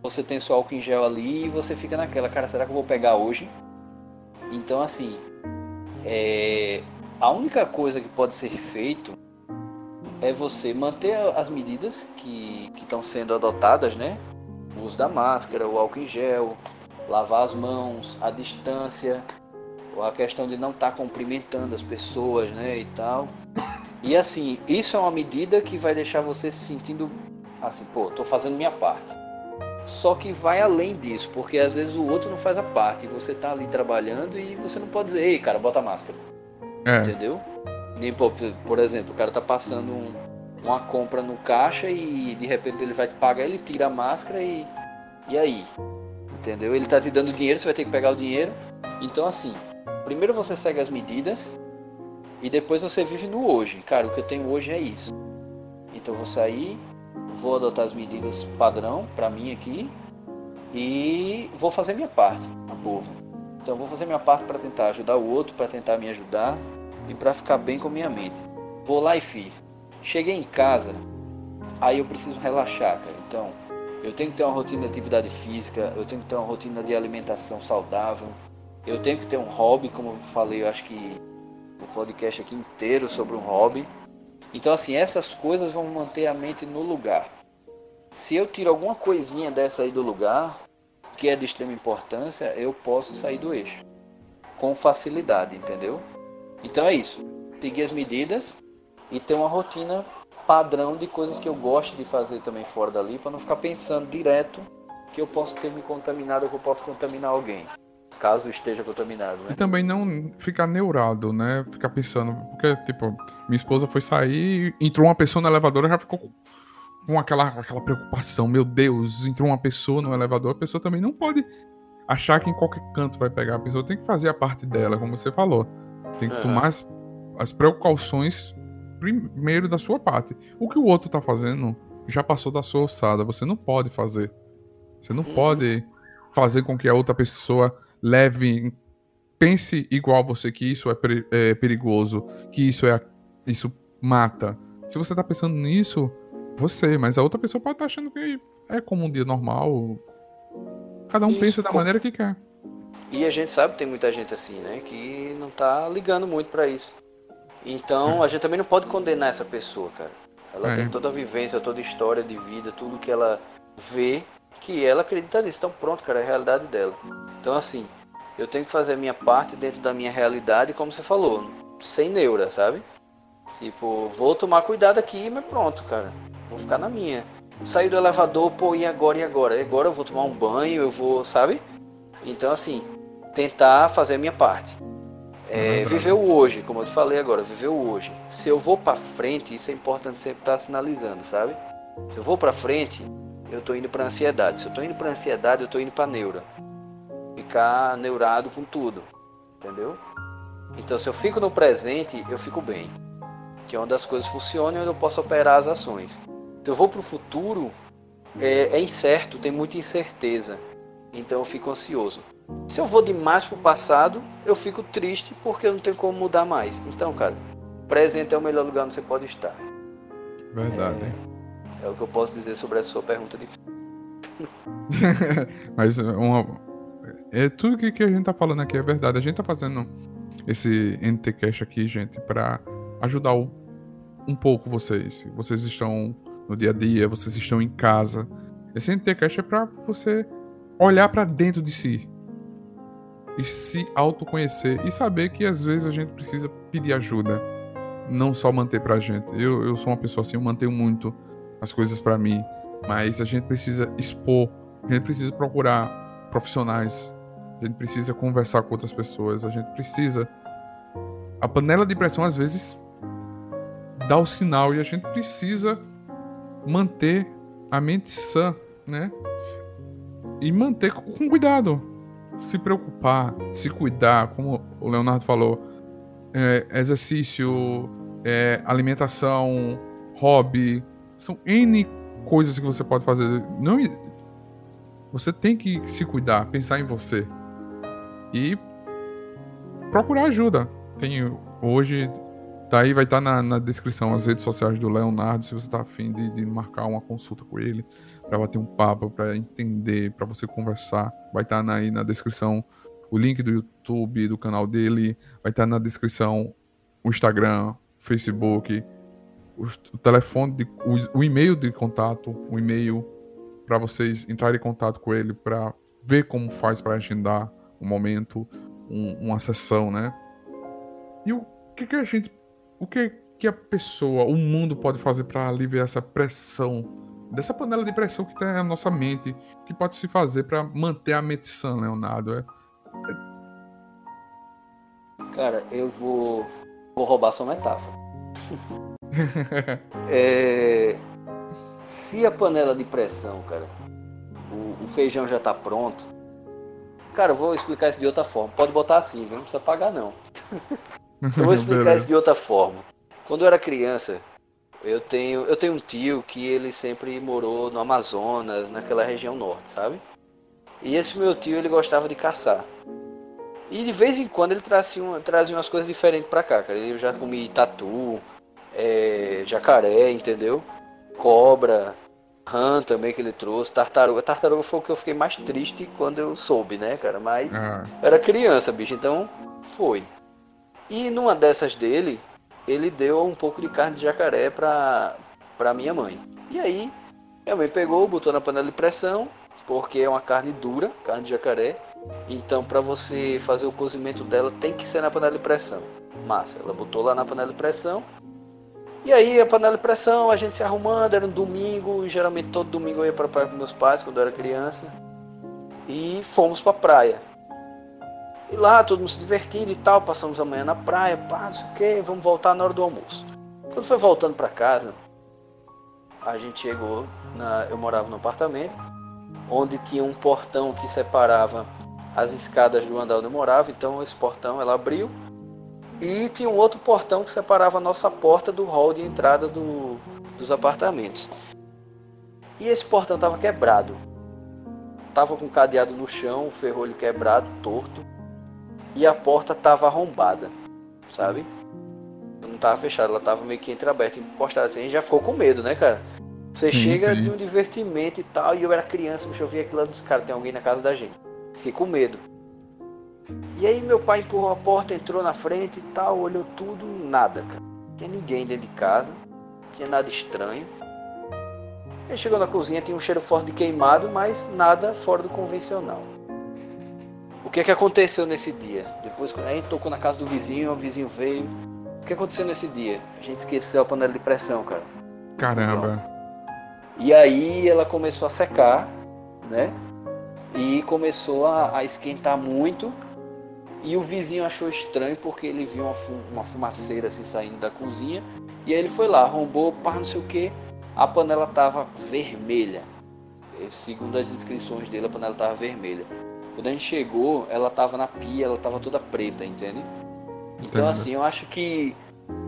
você tem seu álcool em gel ali e você fica naquela, cara, será que eu vou pegar hoje? Então, assim, é... a única coisa que pode ser feito é você manter as medidas que estão sendo adotadas, né? O uso da máscara, o álcool em gel, lavar as mãos, a distância, a questão de não estar tá cumprimentando as pessoas, né, e tal. E assim, isso é uma medida que vai deixar você se sentindo assim, pô, tô fazendo minha parte. Só que vai além disso, porque às vezes o outro não faz a parte. Você tá ali trabalhando e você não pode dizer, ei, cara, bota a máscara. É. Entendeu? Nem, por, por exemplo, o cara tá passando um, uma compra no caixa e de repente ele vai te pagar, ele tira a máscara e. E aí? Entendeu? Ele tá te dando dinheiro, você vai ter que pegar o dinheiro. Então assim, primeiro você segue as medidas e depois você vive no hoje. Cara, o que eu tenho hoje é isso. Então vou sair, vou adotar as medidas padrão para mim aqui e vou fazer minha parte, a povo. Então vou fazer minha parte para tentar ajudar o outro, para tentar me ajudar e para ficar bem com minha mente. Vou lá e fiz. Cheguei em casa, aí eu preciso relaxar, cara. Então, eu tenho que ter uma rotina de atividade física, eu tenho que ter uma rotina de alimentação saudável, eu tenho que ter um hobby, como eu falei, eu acho que o podcast aqui inteiro sobre um hobby. Então, assim, essas coisas vão manter a mente no lugar. Se eu tiro alguma coisinha dessa aí do lugar, que é de extrema importância, eu posso sair do eixo com facilidade, entendeu? Então é isso. Seguir as medidas e ter uma rotina padrão de coisas que eu gosto de fazer também fora dali, para não ficar pensando direto que eu posso ter me contaminado ou que eu posso contaminar alguém caso esteja contaminado, né? E também não ficar neurado, né? Ficar pensando, porque, tipo, minha esposa foi sair, entrou uma pessoa no elevador, já ficou com aquela, aquela preocupação, meu Deus, entrou uma pessoa no elevador, a pessoa também não pode achar que em qualquer canto vai pegar, a pessoa tem que fazer a parte dela, como você falou. Tem que tomar as, as precauções primeiro da sua parte. O que o outro tá fazendo já passou da sua alçada, você não pode fazer. Você não uhum. pode fazer com que a outra pessoa leve, pense igual você que isso é, é perigoso, que isso é isso mata. Se você tá pensando nisso, você, mas a outra pessoa pode estar tá achando que é como um dia normal. Cada um isso, pensa da maneira que quer. E a gente sabe que tem muita gente assim, né, que não tá ligando muito para isso. Então, a gente também não pode condenar essa pessoa, cara. Ela é. tem toda a vivência, toda a história de vida, tudo que ela vê que ela acredita nisso. Então pronto, cara, é a realidade dela. Então assim, eu tenho que fazer a minha parte dentro da minha realidade, como você falou, sem neura, sabe? Tipo, vou tomar cuidado aqui, mas pronto, cara. Vou ficar na minha. Sair do elevador, pô, e agora e agora? E agora eu vou tomar um banho, eu vou, sabe? Então assim, tentar fazer a minha parte. É, viver o hoje, como eu te falei agora, viver o hoje. Se eu vou para frente, isso é importante sempre estar tá sinalizando, sabe? Se eu vou para frente, eu tô indo para ansiedade. Se eu tô indo para ansiedade, eu tô indo para neura. Ficar neurado com tudo, entendeu? Então, se eu fico no presente, eu fico bem. Que é onde as coisas funcionam e onde eu posso operar as ações. Então, eu vou para o futuro, é, é incerto, tem muita incerteza. Então eu fico ansioso. Se eu vou demais pro passado, eu fico triste porque eu não tenho como mudar mais. Então, cara, presente é o melhor lugar onde você pode estar. Verdade. É, é o que eu posso dizer sobre a sua pergunta de [LAUGHS] Mas uma, é tudo que, que a gente tá falando aqui é verdade. A gente tá fazendo esse NTCast aqui, gente, para ajudar o, um pouco vocês. Vocês estão no dia a dia, vocês estão em casa. Esse NTCast é para você olhar para dentro de si e se autoconhecer e saber que às vezes a gente precisa pedir ajuda, não só manter pra gente. Eu, eu sou uma pessoa assim, eu mantenho muito as coisas para mim, mas a gente precisa expor, a gente precisa procurar profissionais, a gente precisa conversar com outras pessoas, a gente precisa. A panela de pressão às vezes dá o sinal e a gente precisa manter a mente sã, né? E manter com cuidado. Se preocupar, se cuidar, como o Leonardo falou, é, exercício, é, alimentação, hobby, são N coisas que você pode fazer. Não, você tem que se cuidar, pensar em você e procurar ajuda. Tem hoje tá aí vai estar tá na, na, descrição as redes sociais do Leonardo se você está afim de, de marcar uma consulta com ele para bater um papo, para entender, para você conversar. Vai estar tá aí na descrição o link do YouTube, do canal dele, vai estar tá na descrição o Instagram, Facebook, o, o telefone, de, o, o e-mail de contato, o e-mail para vocês entrarem em contato com ele para ver como faz para agendar um momento, um, uma sessão, né? E o que, que a gente, o que que a pessoa, o mundo pode fazer para aliviar essa pressão dessa panela de pressão que tem na nossa mente, que pode se fazer para manter a mente sã, Leonardo? É, é... Cara, eu vou, vou roubar sua metáfora. [LAUGHS] é, se a panela de pressão, cara, o, o, feijão já tá pronto, cara, eu vou explicar isso de outra forma. Pode botar assim, viu? não precisa pagar não. [LAUGHS] eu vou explicar isso de outra forma. Quando eu era criança, eu tenho, eu tenho um tio que ele sempre morou no Amazonas, naquela região norte, sabe? E esse meu tio, ele gostava de caçar. E de vez em quando ele trazia, uma, trazia umas coisas diferentes pra cá, cara. Eu já comi tatu, é, jacaré, entendeu? Cobra, rã também que ele trouxe, tartaruga. Tartaruga foi o que eu fiquei mais triste quando eu soube, né, cara? Mas ah. era criança, bicho, então foi. E numa dessas dele, ele deu um pouco de carne de jacaré pra, pra minha mãe. E aí, minha mãe pegou, botou na panela de pressão, porque é uma carne dura, carne de jacaré. Então, para você fazer o cozimento dela, tem que ser na panela de pressão. Massa, ela botou lá na panela de pressão. E aí, a panela de pressão, a gente se arrumando, era um domingo, geralmente todo domingo eu ia pra praia com meus pais quando eu era criança. E fomos pra praia. E lá, todo mundo se divertindo e tal, passamos a manhã na praia, pá, não sei o que, vamos voltar na hora do almoço. Quando foi voltando para casa, a gente chegou, na, eu morava no apartamento, onde tinha um portão que separava as escadas do andar onde eu morava, então esse portão ela abriu, e tinha um outro portão que separava a nossa porta do hall de entrada do, dos apartamentos. E esse portão estava quebrado. Tava com cadeado no chão, o ferrolho quebrado, torto e a porta tava arrombada, sabe? Não tava fechada, ela tava meio que entreaberta, encostada assim, a gente já ficou com medo, né, cara? Você sim, chega sim. de um divertimento e tal, e eu era criança, eu vi aquilo lá dos caras, tem alguém na casa da gente. Fiquei com medo. E aí meu pai empurrou a porta, entrou na frente e tal, olhou tudo, nada, cara. Não tinha ninguém dentro de casa, não tinha nada estranho. Ele chegou na cozinha, tinha um cheiro forte de queimado, mas nada fora do convencional. O que é que aconteceu nesse dia? Depois a gente tocou na casa do vizinho, o vizinho veio. O que aconteceu nesse dia? A gente esqueceu a panela de pressão, cara. Caramba. E aí ela começou a secar, né? E começou a, a esquentar muito. E o vizinho achou estranho porque ele viu uma, uma fumaceira assim saindo da cozinha. E aí ele foi lá, arrombou, pá, não sei o que. A panela tava vermelha. Segundo as descrições dele, a panela tava vermelha. Quando a gente chegou, ela tava na pia, ela tava toda preta, entende? Então, assim, eu acho que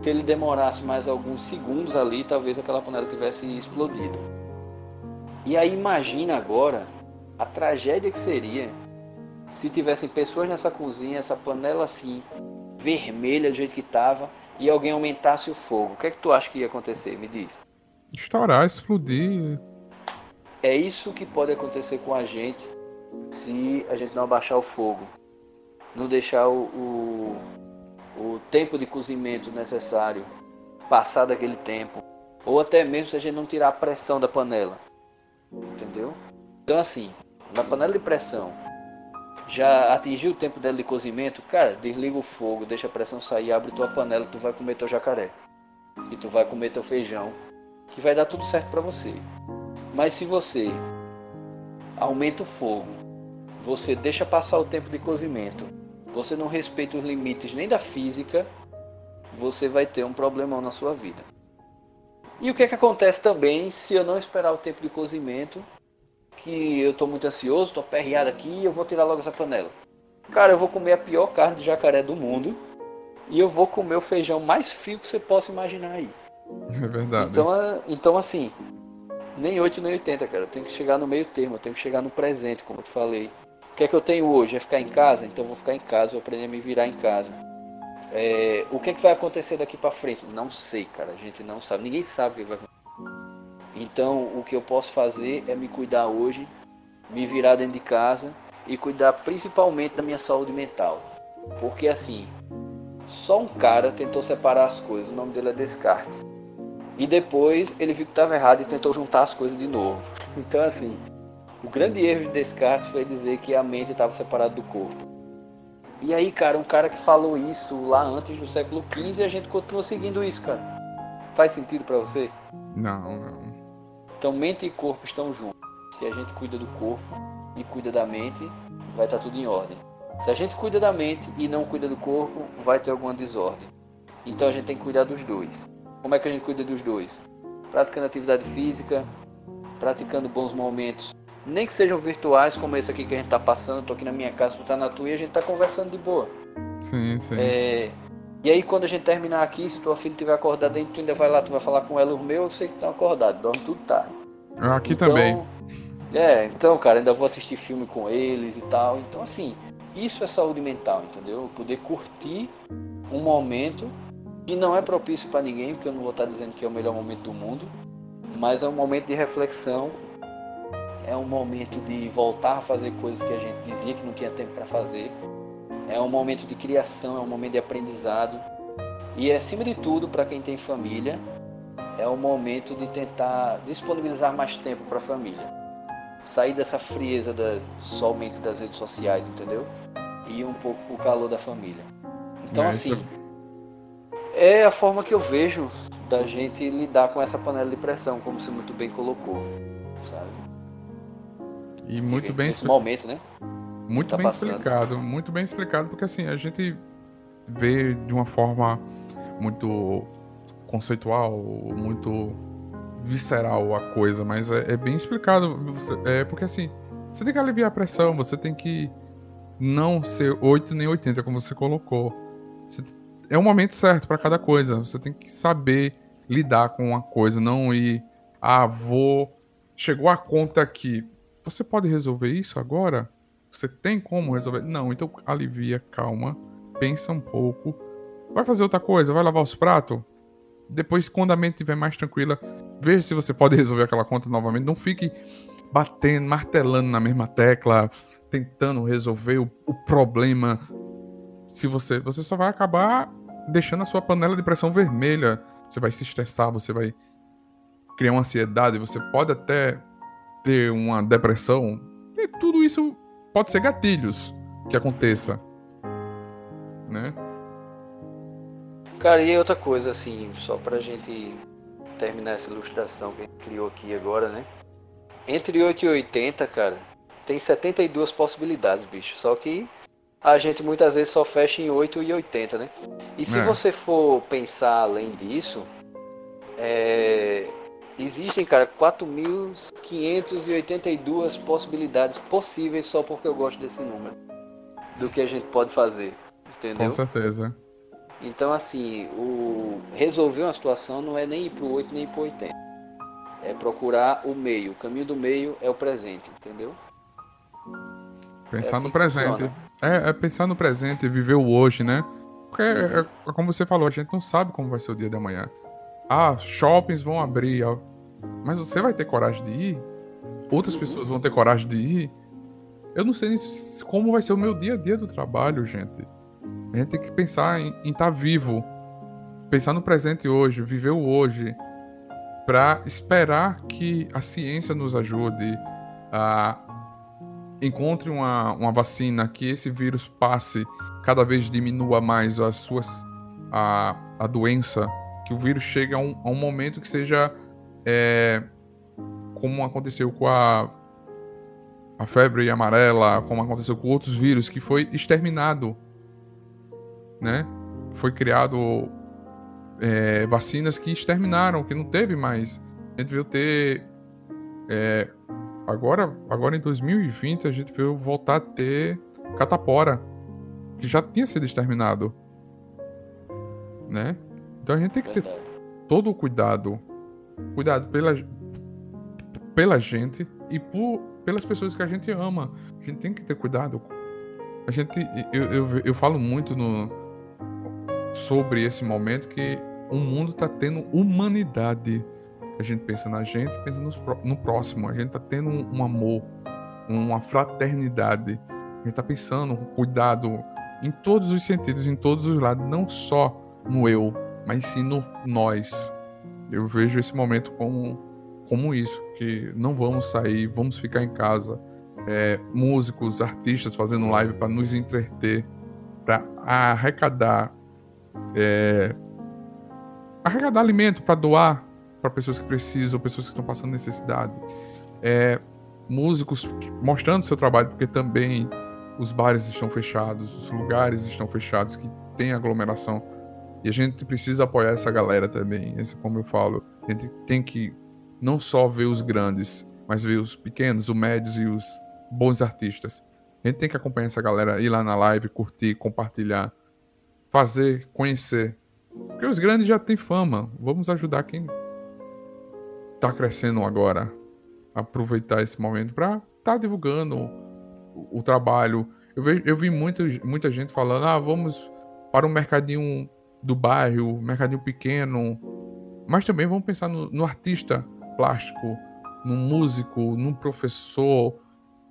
se ele demorasse mais alguns segundos ali, talvez aquela panela tivesse explodido. E aí imagina agora a tragédia que seria se tivessem pessoas nessa cozinha, essa panela assim, vermelha do jeito que tava, e alguém aumentasse o fogo. O que é que tu acha que ia acontecer? Me diz. Estourar, explodir. É isso que pode acontecer com a gente se a gente não abaixar o fogo. Não deixar o, o, o tempo de cozimento necessário passar daquele tempo. Ou até mesmo se a gente não tirar a pressão da panela. Entendeu? Então assim, na panela de pressão, já atingiu o tempo dela de cozimento, cara, desliga o fogo, deixa a pressão sair, abre tua panela, tu vai comer teu jacaré. E tu vai comer teu feijão, que vai dar tudo certo para você. Mas se você aumenta o fogo, você deixa passar o tempo de cozimento, você não respeita os limites nem da física, você vai ter um problemão na sua vida. E o que é que acontece também se eu não esperar o tempo de cozimento que eu tô muito ansioso, tô aperreado aqui e eu vou tirar logo essa panela. Cara, eu vou comer a pior carne de jacaré do mundo e eu vou comer o feijão mais fio que você possa imaginar aí. É verdade. Então, então assim, nem 8 nem 80, cara. Eu tenho que chegar no meio termo, eu tenho que chegar no presente, como eu te falei. O que é que eu tenho hoje? É ficar em casa? Então vou ficar em casa, vou aprender a me virar em casa. É, o que é que vai acontecer daqui para frente? Não sei, cara. A gente não sabe. Ninguém sabe o que vai acontecer. Então, o que eu posso fazer é me cuidar hoje, me virar dentro de casa e cuidar principalmente da minha saúde mental. Porque assim, só um cara tentou separar as coisas, o nome dele é Descartes. E depois ele viu que estava errado e tentou juntar as coisas de novo. [LAUGHS] Então assim, o grande erro de Descartes foi dizer que a mente estava separada do corpo. E aí, cara, um cara que falou isso lá antes do século XV a gente continua seguindo isso, cara. Faz sentido para você? Não, não. Então, mente e corpo estão juntos. Se a gente cuida do corpo e cuida da mente, vai estar tá tudo em ordem. Se a gente cuida da mente e não cuida do corpo, vai ter alguma desordem. Então a gente tem que cuidar dos dois. Como é que a gente cuida dos dois? Praticando atividade física, praticando bons momentos, nem que sejam virtuais, como esse aqui que a gente está passando. Estou aqui na minha casa, tu está na tua e a gente está conversando de boa. Sim, sim. É... E aí quando a gente terminar aqui, se tua filha estiver acordada aí, tu ainda vai lá, tu vai falar com ela, o meu, eu sei que estão acordados, dorme tudo tarde. Aqui então, também. É, então, cara, ainda vou assistir filme com eles e tal. Então, assim, isso é saúde mental, entendeu? Poder curtir um momento que não é propício para ninguém, porque eu não vou estar dizendo que é o melhor momento do mundo, mas é um momento de reflexão, é um momento de voltar a fazer coisas que a gente dizia que não tinha tempo para fazer é um momento de criação, é um momento de aprendizado. E acima de tudo, para quem tem família, é o momento de tentar disponibilizar mais tempo para a família. Sair dessa frieza das, somente das redes sociais, entendeu? E um pouco o calor da família. Então, é assim, é a forma que eu vejo da gente lidar com essa panela de pressão, como você muito bem colocou, sabe? E muito bem Nesse momento, né? Muito tá bem passando. explicado, muito bem explicado, porque assim, a gente vê de uma forma muito conceitual, muito visceral a coisa, mas é, é bem explicado. Você, é porque assim, você tem que aliviar a pressão, você tem que não ser 8 nem 80, como você colocou. Você, é um momento certo para cada coisa. Você tem que saber lidar com uma coisa, não ir, ah, vou. Chegou a conta aqui. Você pode resolver isso agora? Você tem como resolver? Não, então alivia, calma, pensa um pouco. Vai fazer outra coisa, vai lavar os pratos. Depois, quando a mente estiver mais tranquila, veja se você pode resolver aquela conta novamente. Não fique batendo, martelando na mesma tecla, tentando resolver o, o problema. Se você, você só vai acabar deixando a sua panela de pressão vermelha. Você vai se estressar, você vai criar uma ansiedade, você pode até ter uma depressão. E tudo isso pode ser gatilhos que aconteça, né? Cara, e outra coisa, assim, só pra gente terminar essa ilustração que a gente criou aqui agora, né? Entre 8 e 80, cara, tem 72 possibilidades, bicho. Só que a gente muitas vezes só fecha em 8 e 80, né? E se é. você for pensar além disso, é, Existem, cara, 4.582 possibilidades possíveis só porque eu gosto desse número. Do que a gente pode fazer. Entendeu? Com certeza. Então, assim, o resolver uma situação não é nem ir pro 8 nem ir pro 80. É procurar o meio. O caminho do meio é o presente, entendeu? Pensar é assim no presente. É, é, pensar no presente, viver o hoje, né? Porque, é, é, é, como você falou, a gente não sabe como vai ser o dia da manhã. Ah, shoppings vão abrir, mas você vai ter coragem de ir? Outras pessoas vão ter coragem de ir? Eu não sei como vai ser o meu dia a dia do trabalho, gente. A gente tem que pensar em estar tá vivo. Pensar no presente hoje, viver o hoje. para esperar que a ciência nos ajude a encontre uma, uma vacina, que esse vírus passe, cada vez diminua mais as suas a, a doença, que o vírus chegue a um, a um momento que seja é, como aconteceu com a, a febre amarela, como aconteceu com outros vírus, que foi exterminado, né? Foi criado é, vacinas que exterminaram, que não teve mais. A gente viu ter é, agora, agora em 2020 a gente veio voltar a ter catapora, que já tinha sido exterminado, né? Então a gente tem que ter todo o cuidado, cuidado pela pela gente e por, pelas pessoas que a gente ama. A gente tem que ter cuidado. A gente, eu, eu, eu falo muito no, sobre esse momento que o mundo está tendo humanidade a gente pensa na gente, pensa nos, no próximo. A gente tá tendo um, um amor, uma fraternidade. A gente tá pensando, cuidado em todos os sentidos, em todos os lados, não só no eu, mas sim no nós. Eu vejo esse momento como, como isso, que não vamos sair, vamos ficar em casa. É, músicos, artistas fazendo live para nos entreter, para arrecadar, é, arrecadar alimento para doar para pessoas que precisam, pessoas que estão passando necessidade. É, músicos mostrando seu trabalho, porque também os bares estão fechados, os lugares estão fechados, que tem aglomeração. E a gente precisa apoiar essa galera também. Esse, como eu falo, a gente tem que não só ver os grandes, mas ver os pequenos, os médios e os bons artistas. A gente tem que acompanhar essa galera, ir lá na live, curtir, compartilhar, fazer, conhecer. Porque os grandes já têm fama. Vamos ajudar quem tá crescendo agora, aproveitar esse momento para estar tá divulgando o, o, trabalho. Eu, vejo, eu vi muito, muita gente falando, ah, vamos para um mercadinho do bairro, mercadinho pequeno, mas também vamos pensar no, no artista plástico, no músico, no professor,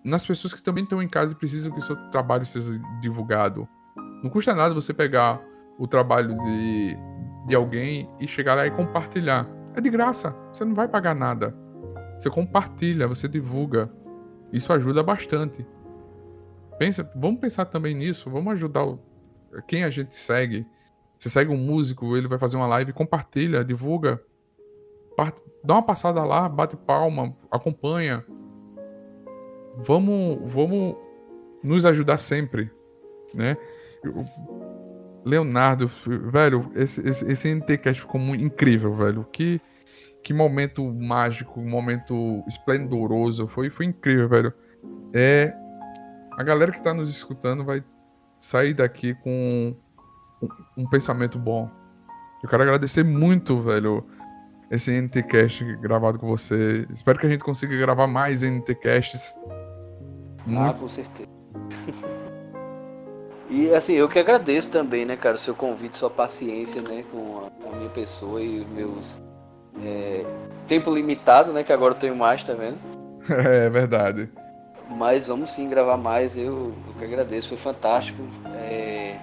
nas pessoas que também estão em casa e precisam que seu trabalho seja divulgado. Não custa nada você pegar o trabalho de, de alguém e chegar lá e compartilhar. É de graça, você não vai pagar nada. Você compartilha, você divulga. Isso ajuda bastante. Pensa, vamos pensar também nisso, vamos ajudar quem a gente segue. Você segue um músico, ele vai fazer uma live, compartilha, divulga. Dá uma passada lá, bate palma, acompanha. Vamos, vamos nos ajudar sempre, né? Leonardo, velho, esse, esse, esse NTCast ficou muito incrível, velho. Que, que momento mágico, momento esplendoroso. Foi, foi incrível, velho. É, a galera que tá nos escutando vai sair daqui com um, um pensamento bom. Eu quero agradecer muito, velho, esse NTCast gravado com você. Espero que a gente consiga gravar mais NTCasts. Ah, muito... Ah, com certeza. [LAUGHS] E assim, eu que agradeço também, né, cara, o seu convite, sua paciência, né, com a, a minha pessoa e os meus. É, tempo limitado, né, que agora eu tenho mais, tá vendo? [LAUGHS] É verdade. Mas vamos sim gravar mais, eu, eu que agradeço, foi fantástico. É...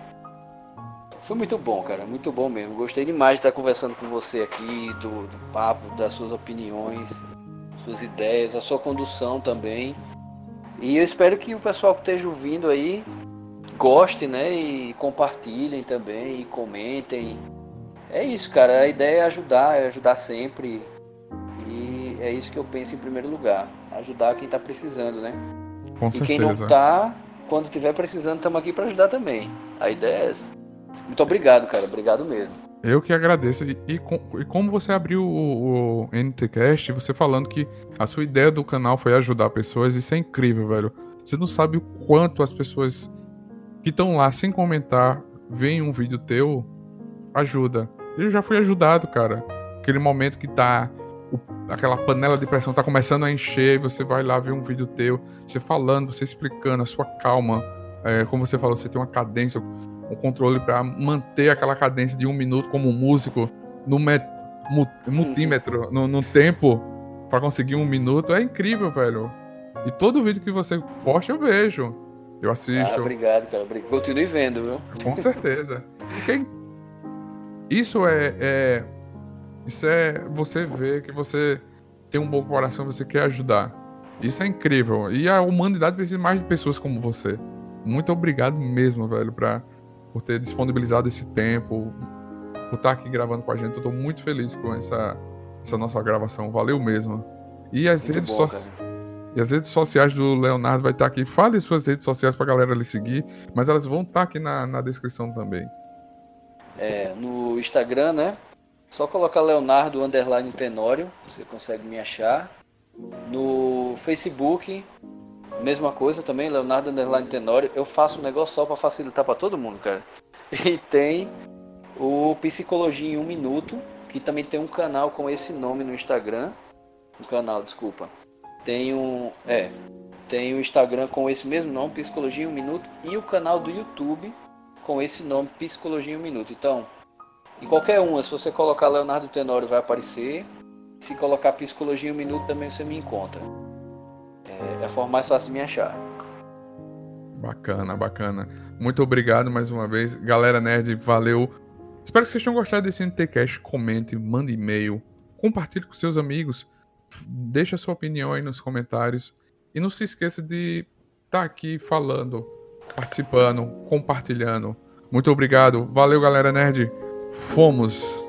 Foi muito bom, cara, muito bom mesmo. Gostei demais de estar conversando com você aqui, do, do papo, das suas opiniões, suas ideias, a sua condução também. E eu espero que o pessoal que esteja ouvindo aí gostem, né? E compartilhem também, e comentem. É isso, cara. A ideia é ajudar, é ajudar sempre. E é isso que eu penso em primeiro lugar. Ajudar quem tá precisando, né? Com e certeza. quem não tá, quando tiver precisando, estamos aqui para ajudar também. A ideia é essa. Muito obrigado, cara. Obrigado mesmo. Eu que agradeço. E, e, e como você abriu o, o, NTCast, você falando que a sua ideia do canal foi ajudar pessoas, isso é incrível, velho. Você não sabe o quanto as pessoas que estão lá sem comentar, veem um vídeo teu, ajuda. Eu já fui ajudado, cara. Aquele momento que tá o aquela panela de pressão tá começando a encher, e você vai lá ver um vídeo teu, você falando, você explicando a sua calma. É, como você falou, você tem uma cadência, um controle para manter aquela cadência de um minuto como músico no met, multímetro, no, no tempo para conseguir um minuto. É incrível, velho. E todo vídeo que você posta eu vejo. Eu assisto. Ah, obrigado, cara. Continue vendo, viu? Com certeza. Porque isso é, é isso é você ver que você tem um bom coração, você quer ajudar. Isso é incrível. E a humanidade precisa mais de pessoas como você. Muito obrigado mesmo, velho, pra, por ter disponibilizado esse tempo, por estar aqui gravando com a gente. Eu tô muito feliz com essa, essa nossa gravação. Valeu mesmo. E as muito redes sociais. E as redes sociais do Leonardo vai estar aqui. Fale suas redes sociais pra galera lhe seguir, mas elas vão estar aqui na, na descrição também. É, no Instagram, né? Só colocar Leonardo Underline Tenório, você consegue me achar. No Facebook, mesma coisa também, Leonardo Underline Tenório. Eu faço um negócio só para facilitar para todo mundo, cara. [LAUGHS] E tem o Psicologia em um Minuto, que também tem um canal com esse nome no Instagram. Um canal, desculpa. Tem um. É. Tem o Instagram com esse mesmo nome, Psicologia em um Minuto. E o canal do YouTube com esse nome, Psicologia em um Minuto. Então, em qualquer uma, se você colocar Leonardo Tenório vai aparecer. Se colocar Psicologia em um Minuto também você me encontra. É, é a forma mais fácil de me achar. Bacana, bacana. Muito obrigado mais uma vez. Galera Nerd, valeu. Espero que vocês tenham gostado desse NTCast. Comente, mande e-mail, compartilhe com seus amigos. Deixe a sua opinião aí nos comentários. E não se esqueça de estar tá aqui falando, participando, compartilhando. Muito obrigado. Valeu, galera Nerd. Fomos